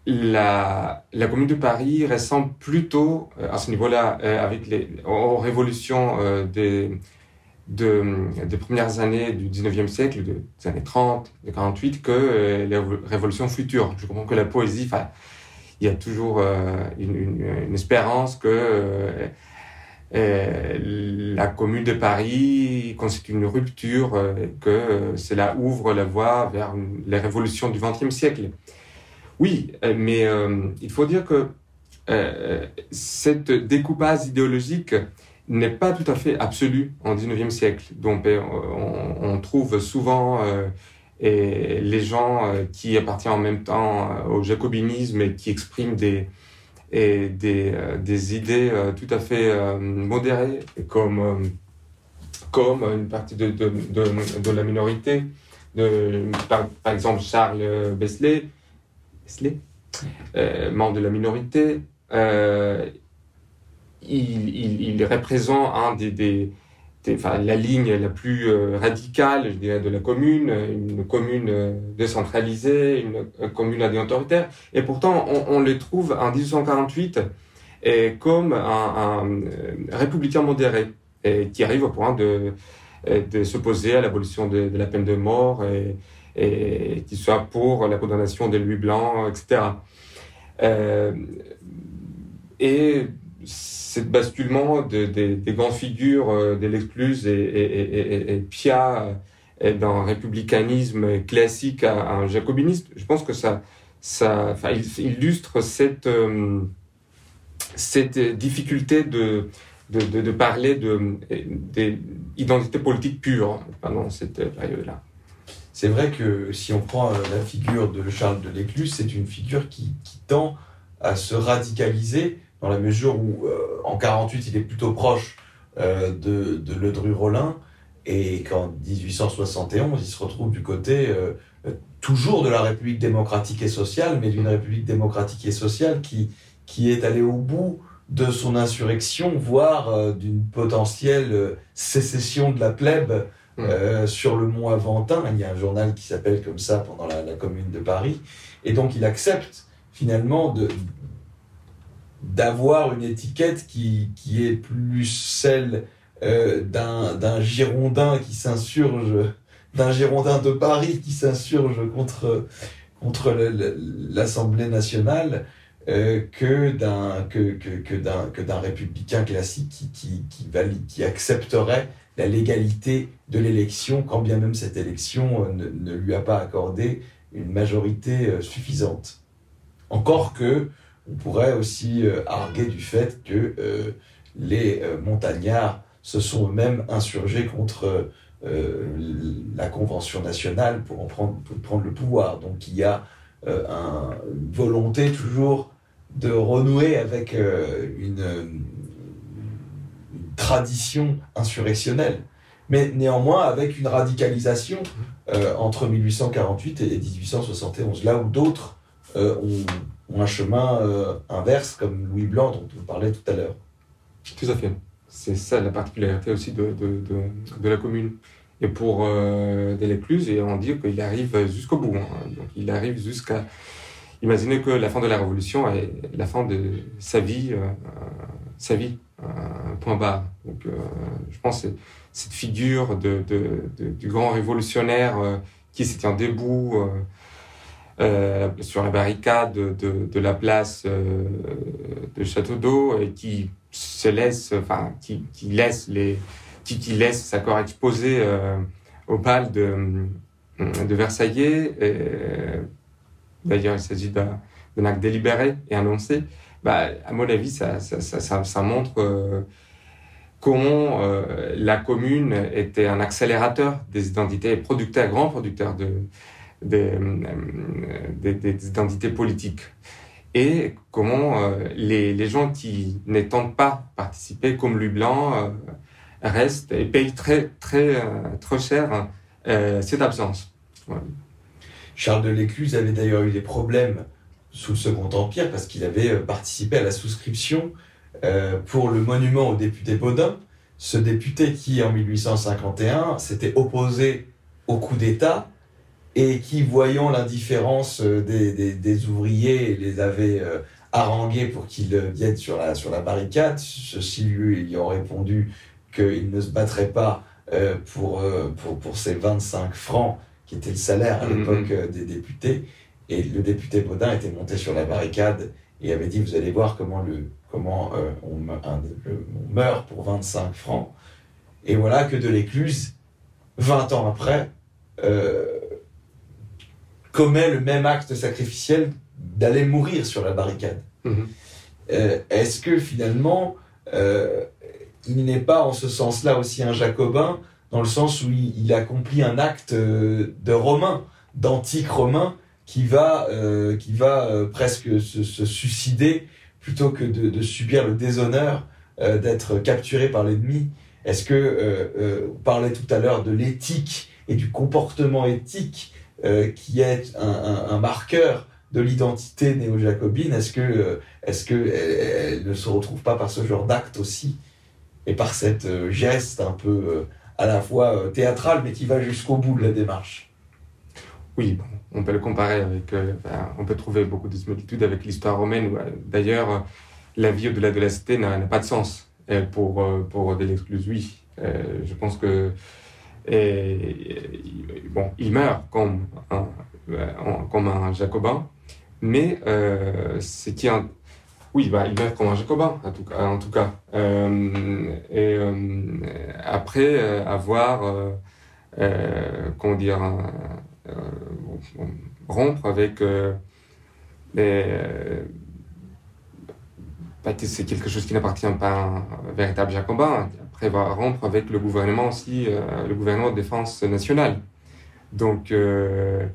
la, Commune de Paris ressemble plutôt euh, à ce niveau-là euh, avec les aux révolutions euh, des, de, premières années du 19e siècle, des années 30, des 48, que les révolutions futures. Je comprends que la poésie, il y a toujours une, espérance que la Commune de Paris constitue une rupture, que cela ouvre la voie vers les révolutions du XXe siècle. Oui, euh, mais euh, il faut dire que euh, cette découpage idéologique n'est pas tout à fait absolue en 19e siècle. Donc on, trouve souvent les gens qui appartiennent en même temps au jacobinisme et qui expriment des, et des, des idées tout à fait modérées, comme, comme une partie de, de, de, la minorité. De, par, par, exemple, Charles Besley, euh, membre de la minorité. Euh, il, représente un des, des, la ligne la plus euh, radicale, je dirais, de la commune, une commune décentralisée, une, commune à autoritaire. Et pourtant, on, on, les trouve en 1848 et comme un, républicain modéré qui arrive au point de, de s'opposer à l'abolition de, de, la peine de mort et, et qui soit pour la condamnation des Louis blancs, etc. Euh, et ce basculement de, des grandes figures euh, de l'excluse et, Pia euh, d'un républicanisme classique à, un jacobinisme, je pense que ça, illustre cette, euh, difficulté de, de, de, de parler d'identité politique pure pendant cette période-là. C'est vrai que si on prend euh, la figure de Charles de l'Écluse, c'est une figure qui, tend à se radicaliser dans la mesure où euh, en 48 il est plutôt proche euh, de, Ledru-Rollin et qu'en 1871 il se retrouve du côté toujours de la République démocratique et sociale, mais d'une République démocratique et sociale qui, qui est allée au bout de son insurrection, voire d'une potentielle sécession de la plèbe euh, sur le mont Aventin. Il y a un journal qui s'appelle comme ça pendant la, Commune de Paris. Et donc il accepte finalement de d'avoir une étiquette qui, qui est plus celle euh, d'un Girondin qui s'insurge, d'un Girondin de Paris qui s'insurge contre, contre l'Assemblée nationale, que d'un que, que, que d'un républicain classique qui qui qui, valide, qui accepterait la légalité de l'élection quand bien même cette élection ne, ne lui a pas accordé une majorité suffisante. Encore que on pourrait aussi arguer du fait que les montagnards se sont eux-mêmes insurgés contre euh, la Convention nationale pour, en prendre, pour prendre le pouvoir. Donc il y a euh, un, une volonté toujours de renouer avec euh, une, tradition insurrectionnelle, mais néanmoins avec une radicalisation euh, entre 1848 et 1871, là où d'autres euh, ont, un chemin inverse, comme Louis Blanc dont on parlait tout à l'heure. Tout à fait. C'est ça la particularité aussi de, de, la commune. Et pour euh, Delécluse, et on dit qu'il arrive jusqu'au bout. Hein. Donc il arrive jusqu'à imaginer que la fin de la Révolution est la fin de sa vie, euh, sa vie, euh, point bas. Donc euh, je pense que cette figure du grand révolutionnaire euh, qui se tient debout euh, sur la barricade de, la place de Château d'Eau et qui se laisse, enfin, qui, laisse les, qui, laisse sa corps exposé au pal de, de Versailles. D'ailleurs, il s'agit d'un acte délibéré et annoncé. Bah, à mon avis, ça, montre euh, comment euh, la commune était un accélérateur des identités, producteur, grand producteur de, des, des identités politiques et comment euh, les, gens qui n'étant pas participé, comme Lublin, euh, restent et payent très, très, euh, très cher euh, cette absence. Charles de l'Écluse avait d'ailleurs eu des problèmes sous le Second Empire parce qu'il avait participé à la souscription euh, pour le monument au député Baudin, ce député qui, en 1851, s'était opposé au coup d'État et qui, voyant l'indifférence des, des, des, ouvriers, les avait euh, harangués pour qu'ils viennent sur la, sur la barricade. Ceux-ci lui, ont répondu qu'il ne se battrait pas euh, pour, euh, pour, pour ces 25 francs qui était le salaire à Mhm. l'époque euh, des députés. Et le député Baudin était monté sur la barricade et avait dit, vous allez voir comment, le, comment euh, on, me- un- le- on meurt pour 25 francs. Et voilà que de l'écluse, 20 ans après, euh, commet le même acte sacrificiel d'aller mourir sur la barricade. Mhm. Euh, Est-ce que finalement, il n'est pas en ce sens-là aussi un jacobin, dans le sens où il, il accomplit un acte de romain, d'antique romain, qui va, euh, qui va euh, presque se, suicider plutôt que de, subir le déshonneur euh, d'être capturé par l'ennemi. Est-ce que, on parlait tout à l'heure de l'éthique et du comportement éthique qui est un, marqueur de l'identité néo-jacobine, est-ce que, est-ce que elle, ne se retrouve pas par ce genre d'acte aussi et par cette geste un peu à la fois théâtral mais qui va jusqu'au bout de la démarche? Oui, bon, on peut le comparer avec. Euh, on peut trouver beaucoup de similitudes avec l'histoire romaine. Euh, D'ailleurs, la vie au-delà de la cité n'a pas de sens pour euh, pour oui. Euh, je pense que bon, il meurt comme un, comme un jacobin, mais euh, c'est qui un oui, bah, il meurt comme un jacobin, en tout cas. Euh, et euh, après euh, avoir, comment dire, euh, rompre avec euh, les, bah, c'est quelque chose qui n'appartient pas à un véritable jacobin. Après, va rompre avec le gouvernement aussi, euh, le gouvernement de défense nationale. Donc, euh,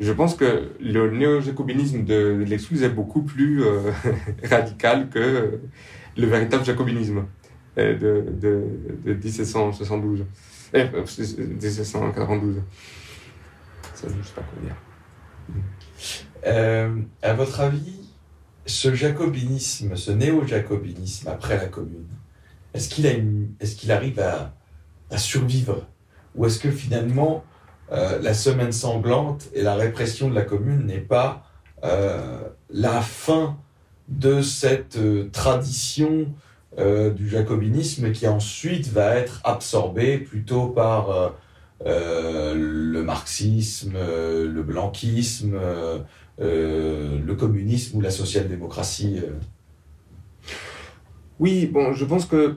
je pense que le néo-jacobinisme de, de est beaucoup plus euh, radical que le véritable jacobinisme de, de, de 1772, eh, 1792. Ça, je sais pas quoi. Euh, à votre avis, ce jacobinisme, ce néo-jacobinisme après la Commune, est-ce qu'il arrive à, survivre? Ou est-ce que finalement, euh, la semaine sanglante et la répression de la Commune n'est pas euh, la fin de cette tradition du jacobinisme qui ensuite va être absorbée plutôt par euh, euh, le marxisme, le blanquisme, le communisme ou la social-démocratie Oui, bon, je pense que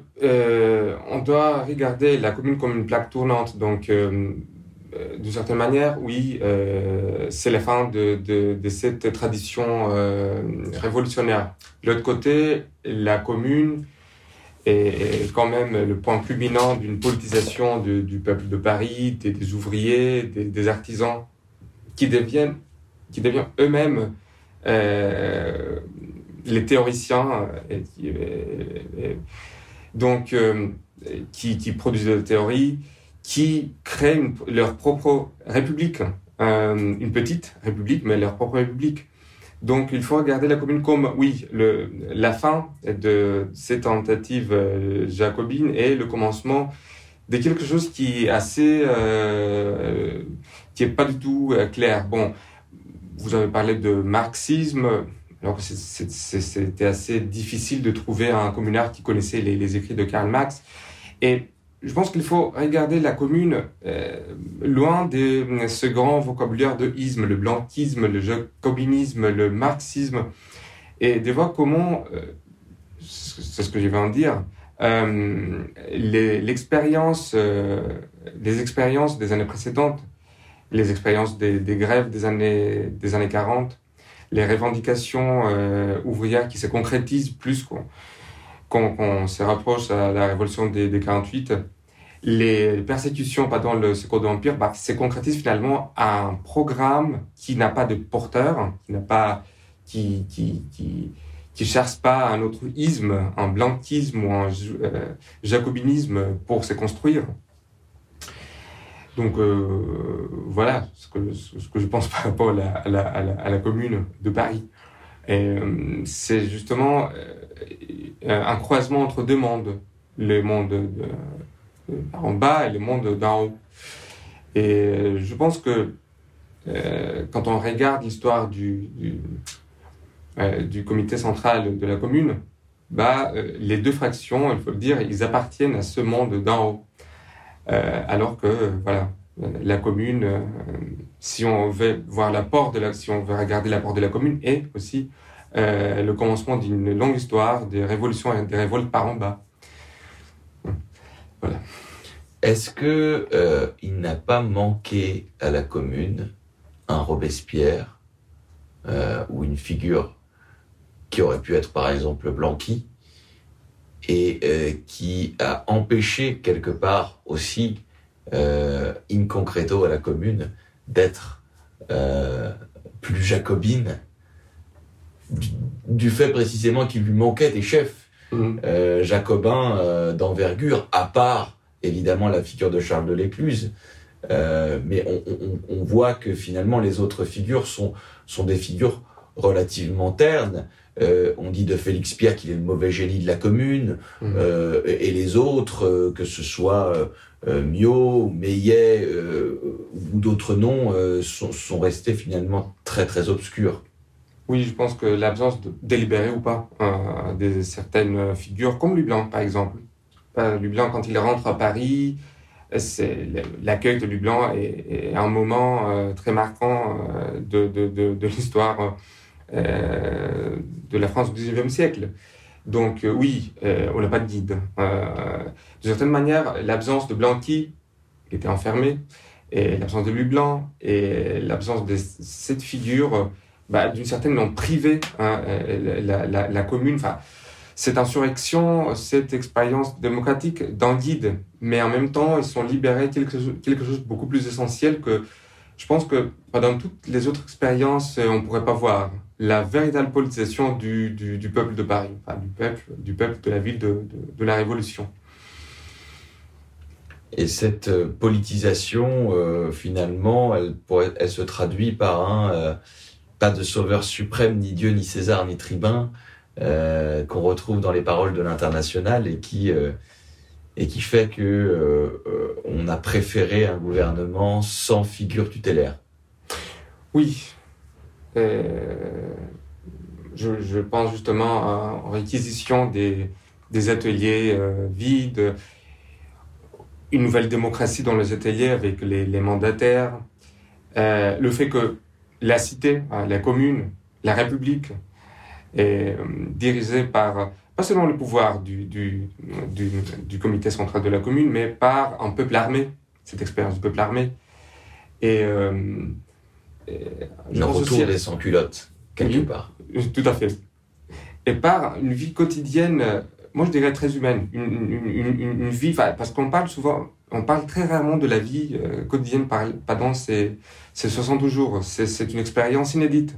on doit regarder la commune comme une plaque tournante. Donc, d'une certaine manière, oui, c'est la fin de cette tradition révolutionnaire. De l'autre côté, la commune est quand même le point culminant d'une politisation du peuple de Paris, des, ouvriers, des, artisans, qui deviennent, qui deviennent eux-mêmes euh, les théoriciens, donc euh, qui, qui, produisent de la théorie, qui créent leur propre république, euh, une petite république, mais leur propre république. Donc, il faut regarder la commune comme, oui, la fin de ces tentatives euh, jacobines et le commencement de quelque chose qui est assez, euh, qui est pas du tout euh, clair. Bon, vous avez parlé de marxisme, alors c'était assez difficile de trouver un communard qui connaissait les, les écrits de Karl Marx. Et je pense qu'il faut regarder la commune euh, loin de ce grand vocabulaire de isme, le blanquisme, le jacobinisme, le marxisme, et de voir comment, euh, c'est ce que je vais en dire, euh, l'expérience, euh, les expériences des années précédentes, les expériences des, des, grèves des années, des années 40, les revendications euh, ouvrières qui se concrétisent plus qu'on quand on se rapproche à la révolution des, des 48, les persécutions pendant le Second Empire bah, se concrétisent finalement à un programme qui n'a pas de porteur, qui n'a pas, qui, cherche pas un autre isme, un blanquisme ou un euh, jacobinisme pour se construire. Donc euh, voilà ce que, je pense par rapport à la, commune de Paris. Euh, c'est justement euh, un croisement entre deux mondes, le monde de, en bas et le monde d'en haut. Et je pense que euh, quand on regarde l'histoire du, du, euh, comité central de la commune, bah, euh, les deux fractions, il faut le dire, ils appartiennent à ce monde d'en haut. Euh, alors que, voilà, la commune, si on veut voir l'apport de la, si on veut regarder l'apport de la commune, est aussi le commencement d'une longue histoire des révolutions et des révoltes par en bas. Voilà. Est-ce que euh, il n'a pas manqué à la commune un Robespierre euh, ou une figure qui aurait pu être par exemple Blanqui et euh, qui a empêché quelque part aussi euh, in concreto à la commune d'être euh, plus jacobine du, du, fait précisément qu'il lui manquait des chefs mmh. jacobins d'envergure à part évidemment la figure de Charles de l'Écluse, euh, mais on, on, on, voit que finalement les autres figures sont, sont des figures relativement ternes. Euh, on dit de Félix Pierre qu'il est le mauvais génie de la commune, mmh. euh, et les autres, euh, que ce soit euh, Mio, Meillet euh, ou d'autres noms, sont, sont, restés finalement très très obscurs. Oui, je pense que l'absence de délibéré ou pas de certaines figures, comme Lublin par exemple, Lublin, quand il rentre à Paris, l'accueil de Lublin est, un moment euh, très marquant euh, de, l'histoire euh, de la France du XIXe siècle. Donc euh, oui, euh, on n'a pas de guide. de certaine manière, l'absence de Blanqui, qui était enfermé, et l'absence de Lublin, et l'absence de cette figure, bah, d'une certaine manière, privé hein, la, commune. Cette insurrection, cette expérience démocratique d'un guide, mais en même temps, ils sont libérés quelque, quelque chose de beaucoup plus essentiel que je pense que dans toutes les autres expériences, on ne pourrait pas voir la véritable politisation du, du, peuple de Paris, du peuple, du peuple de la ville de, de, la Révolution. Et cette euh, politisation, euh, finalement, elle, se traduit par un euh, pas de sauveur suprême, ni Dieu, ni César, ni tribun, euh, qu'on retrouve dans les paroles de l'international et qui euh, et qui fait que euh, euh, on a préféré un gouvernement sans figure tutélaire. Oui, je, je, pense justement à réquisition des, des ateliers vides, une nouvelle démocratie dans les ateliers avec les, les mandataires, le fait que la cité, hein, la commune, la République est dirigée par pas seulement le pouvoir du, du, du, comité central de la commune, mais par un peuple armé, cette expérience du peuple armé. Et, le retour des sans-culottes, quelque part. Tout à fait. Et par une vie quotidienne, moi je dirais très humaine, une, une, une, vie, parce qu'on parle souvent, on parle très rarement de la vie euh, quotidienne pendant ces, ces 72 jours. C'est une expérience inédite.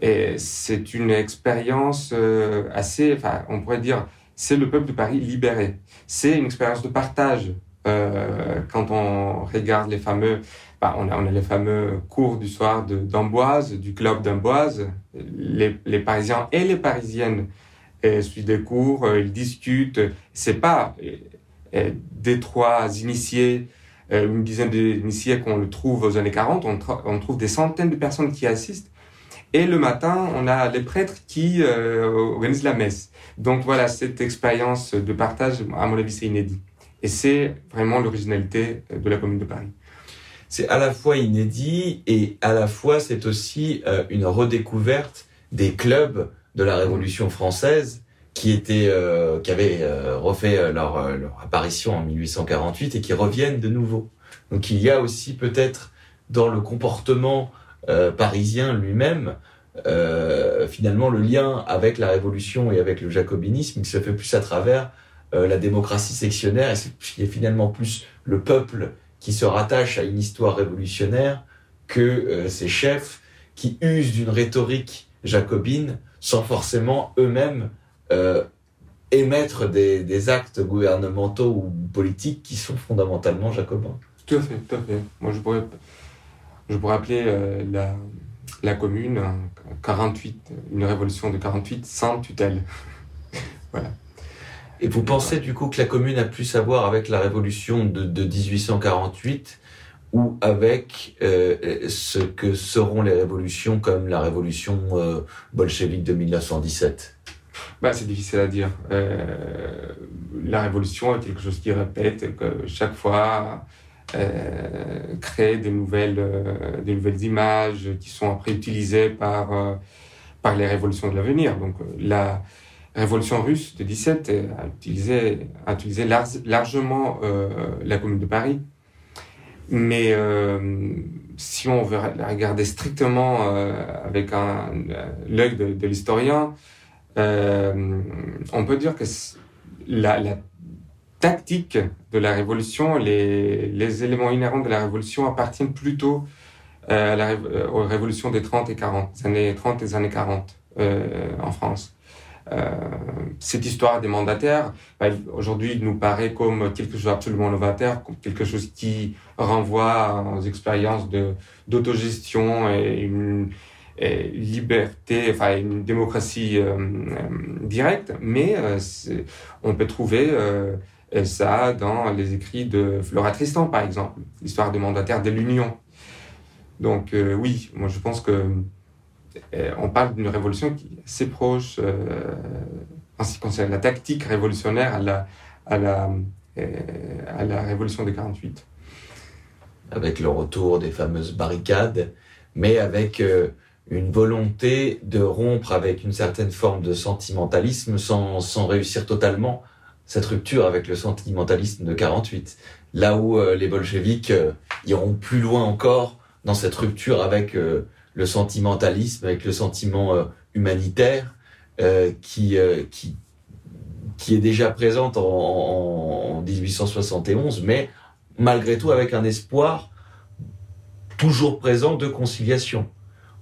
Et c'est une expérience euh, assez, enfin, on pourrait dire, c'est le peuple de Paris libéré. C'est une expérience de partage. Euh, quand on regarde les fameux, on, a, les fameux cours du soir d'Amboise, du club d'Amboise, les, Parisiens et les Parisiennes euh, suivent des cours, ils discutent. C'est pas des trois initiés, une dizaine d'initiés qu'on le trouve aux années 40, on, on, trouve des centaines de personnes qui assistent. Et le matin, on a les prêtres qui organisent la messe. Donc voilà, cette expérience de partage, à mon avis, c'est inédit. Et c'est vraiment l'originalité de la Commune de Paris. C'est à la fois inédit et à la fois c'est aussi une redécouverte des clubs de la Révolution française qui étaient euh, qui avaient euh, refait euh, leur, leur, apparition en 1848 et qui reviennent de nouveau. Donc il y a aussi peut-être dans le comportement parisien lui-même finalement le lien avec la Révolution et avec le jacobinisme qui se fait plus à travers la démocratie sectionnaire et c'est finalement plus le peuple qui se rattache à une histoire révolutionnaire que ces chefs qui usent d'une rhétorique jacobine sans forcément eux-mêmes euh, émettre des, des, actes gouvernementaux ou politiques qui sont fondamentalement jacobins. Tout à fait, tout à fait. Moi, je pourrais, je pourrais appeler euh, la, la commune 48, une révolution de 48 sans tutelle. voilà. Et vous pensez du coup que la commune a plus à voir avec la révolution de, de 1848 ou avec euh, ce que seront les révolutions comme la révolution euh, bolchevique de 1917 bah, C'est difficile à dire. Euh, la révolution est quelque chose qui répète, que chaque fois euh, crée des nouvelles, euh, des nouvelles images qui sont après utilisées par, euh, par les révolutions de l'avenir. Donc la révolution russe de 17 a utilisé, a utilisé largement la Commune de Paris mais euh, si on veut la regarder strictement euh, avec un, l'œil de, de l'historien, euh, on peut dire que la, la, tactique de la révolution, les, les, éléments inhérents de la révolution appartiennent plutôt euh, à la, aux révolutions des 30 et 40, des années 30 et des années 40 en France. Euh, cette histoire des mandataires, bah, aujourd'hui, nous paraît comme quelque chose d'absolument novateur, quelque chose qui renvoie aux expériences d'autogestion et une liberté, enfin une démocratie euh, euh, directe, mais on peut trouver ça dans les écrits de Flora Tristan, par exemple, l'histoire des mandataires de l'Union. Donc oui, moi je pense que euh, on parle d'une révolution qui est assez proche, euh, en ce qui concerne la tactique révolutionnaire, à la, à la, euh, à la révolution de 48. Avec le retour des fameuses barricades, mais avec une volonté de rompre avec une certaine forme de sentimentalisme sans, sans réussir totalement cette rupture avec le sentimentalisme de 48. Là où les bolcheviks iront plus loin encore dans cette rupture avec le sentimentalisme, avec le sentiment euh, humanitaire euh, qui, euh, qui, qui est déjà présente en, en, 1871, mais malgré tout avec un espoir toujours présent de conciliation.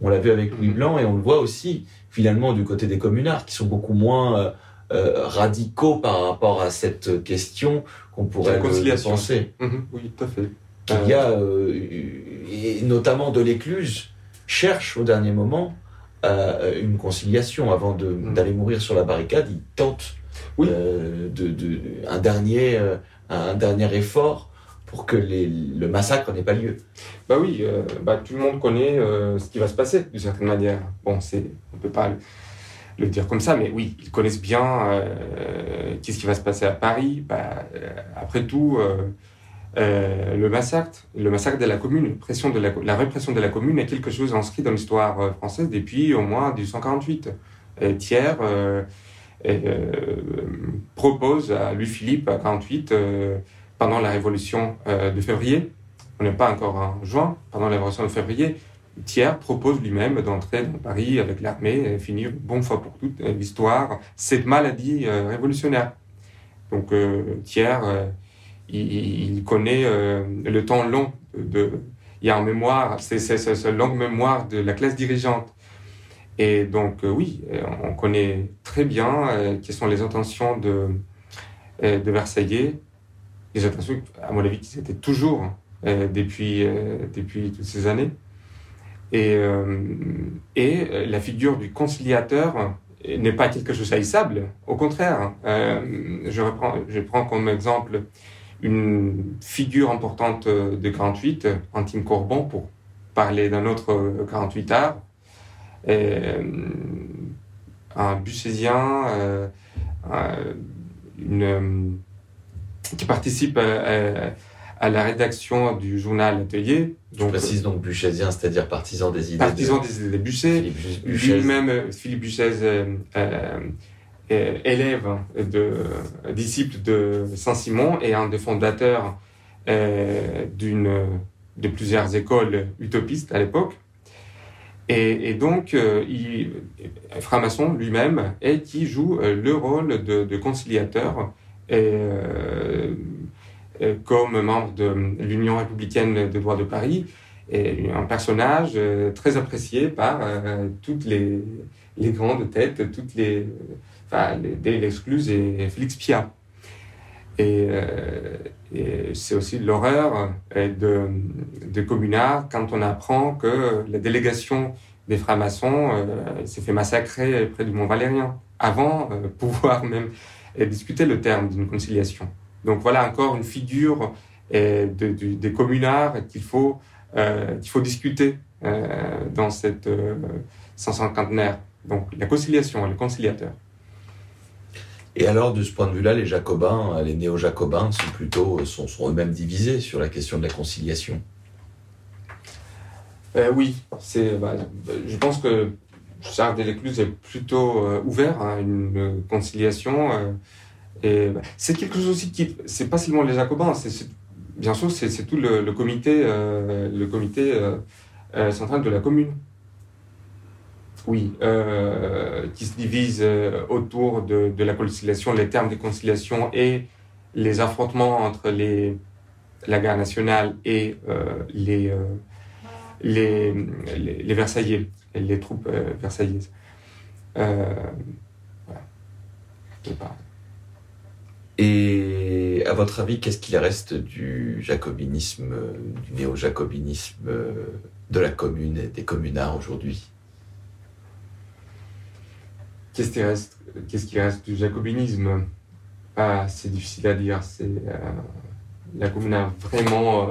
On l'a vu avec Louis Blanc et on le voit aussi finalement du côté des communards qui sont beaucoup moins euh, radicaux par rapport à cette question qu'on pourrait le penser. Mhm. oui, tout à fait. Il y a et notamment de l'écluse cherche au dernier moment euh, une conciliation avant mm. d'aller mourir sur la barricade. Il tente euh, de, de, un, dernier, euh, un dernier effort pour que les, le massacre n'ait pas lieu. Bah oui, euh, bah, tout le monde connaît euh, ce qui va se passer d'une certaine manière. Bon, c'est, on peut pas le, dire comme ça, mais oui, ils connaissent bien qu'est-ce qui va se passer à Paris. Bah, après tout, le massacre, le massacre de la commune, la, répression de la commune est quelque chose inscrit dans l'histoire française depuis au moins 1848. Thiers propose à Louis-Philippe à 48 pendant la révolution de février, on n'est pas encore en juin, pendant la révolution de février, Thiers propose lui-même d'entrer dans Paris avec l'armée et finir une bonne fois pour toutes l'histoire, cette maladie euh, révolutionnaire. Donc euh, Thiers, euh, il, connaît le temps long de, il y a en mémoire, c'est cette longue mémoire de la classe dirigeante. Et donc oui, on connaît très bien quelles sont les intentions de, de Versailles, les intentions, à mon avis, qui étaient toujours depuis, depuis toutes ces années. Et, euh, et la figure du conciliateur n'est pas quelque chose haïssable, au contraire. Euh, je, prends comme exemple une figure importante de 48, Antime Courbon, pour parler d'un autre 48 art, un bucésien, euh, qui participe à la rédaction du journal Atelier. Donc, Je précise donc Buchésien, c'est-à-dire partisan des idées. Partisan des idées de Buchet. Lui-même, Philippe Buchez, euh, euh, élève, de, disciple de Saint-Simon et un des fondateurs euh, d'une, de plusieurs écoles utopistes à l'époque. Et, et, donc, euh, il, franc-maçon lui-même, et qui joue euh, le rôle de, de conciliateur. Et, euh, euh, comme membre de l'Union républicaine de droit de Paris, et un personnage euh, très apprécié par euh, toutes les, grandes têtes, toutes les, enfin, les, l'excluse et Félix Pia. Et, c'est aussi l'horreur de, de Communard quand on apprend que la délégation des francs-maçons s'est fait massacrer près du Mont Valérien, avant de pouvoir même discuter le terme d'une conciliation. Donc voilà encore une figure euh, de, des communards qu'il faut, euh, qu'il faut discuter euh, dans cette euh, 550 Donc la conciliation et le conciliateur. Et alors, de ce point de vue-là, les jacobins, les néo-jacobins sont plutôt, sont, sont eux-mêmes divisés sur la question de la conciliation? Euh, oui, c'est, bah, je pense que Charles Delécluse est plutôt euh, ouvert à une conciliation. Euh, bah, c'est quelque chose aussi qui, c'est pas seulement les Jacobins, c'est bien sûr c'est tout le, comité, euh, le comité euh, euh, central de la commune. Oui, euh, qui se divise euh, autour de, la conciliation, les termes de conciliation et les affrontements entre les, la garde nationale et euh, les, les, les, les, Versaillais, les troupes versaillaises. voilà. Et à votre avis, qu'est-ce qu'il reste du jacobinisme, du néo-jacobinisme de la commune et des communards aujourd'hui? Qu'est-ce qui reste, qu'est-ce reste du jacobinisme? Ah, C'est difficile à dire. Euh, la commune a vraiment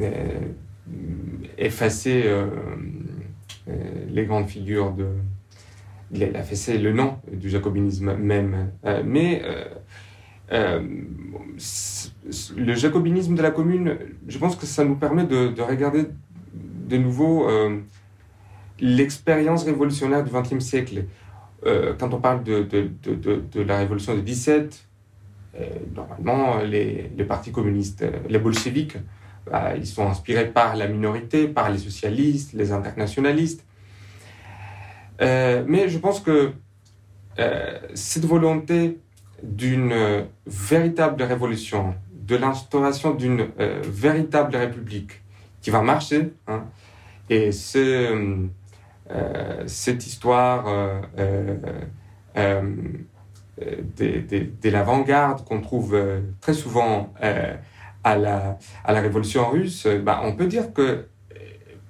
euh, effacé euh, les grandes figures de. Il a effacé le nom du jacobinisme même. mais euh, le jacobinisme de la commune, je pense que ça nous permet de, de regarder de nouveau euh, l'expérience révolutionnaire du XXe siècle. Euh, quand on parle de, la révolution de 17, euh, normalement, les, partis communistes, les bolcheviques, ils sont inspirés par la minorité, par les socialistes, les internationalistes. mais je pense que cette volonté d'une euh, véritable révolution, de l'instauration d'une euh, véritable république qui va marcher. Hein. Et euh, cette histoire de, de, de l'avant-garde qu'on trouve très souvent à, la, à la révolution russe, bah, on peut dire que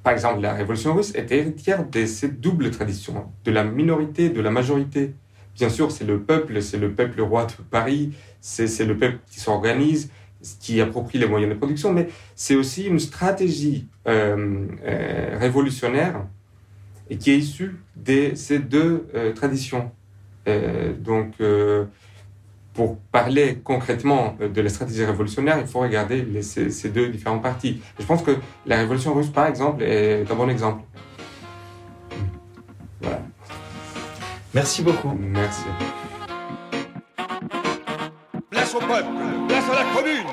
par exemple, la révolution russe était héritière de cette double tradition, de la minorité de la majorité. Bien sûr, c'est le peuple, c'est le peuple roi de Paris, c'est le peuple qui s'organise, qui approprie les moyens de production, mais c'est aussi une stratégie euh, euh, révolutionnaire et qui est issue de ces deux euh, traditions. donc, pour parler concrètement de la stratégie révolutionnaire, il faut regarder ces, ces, deux différents partis. Je pense que la révolution russe, par exemple, est un bon exemple. Voilà. Merci beaucoup. Merci. Place au peuple, place à la commune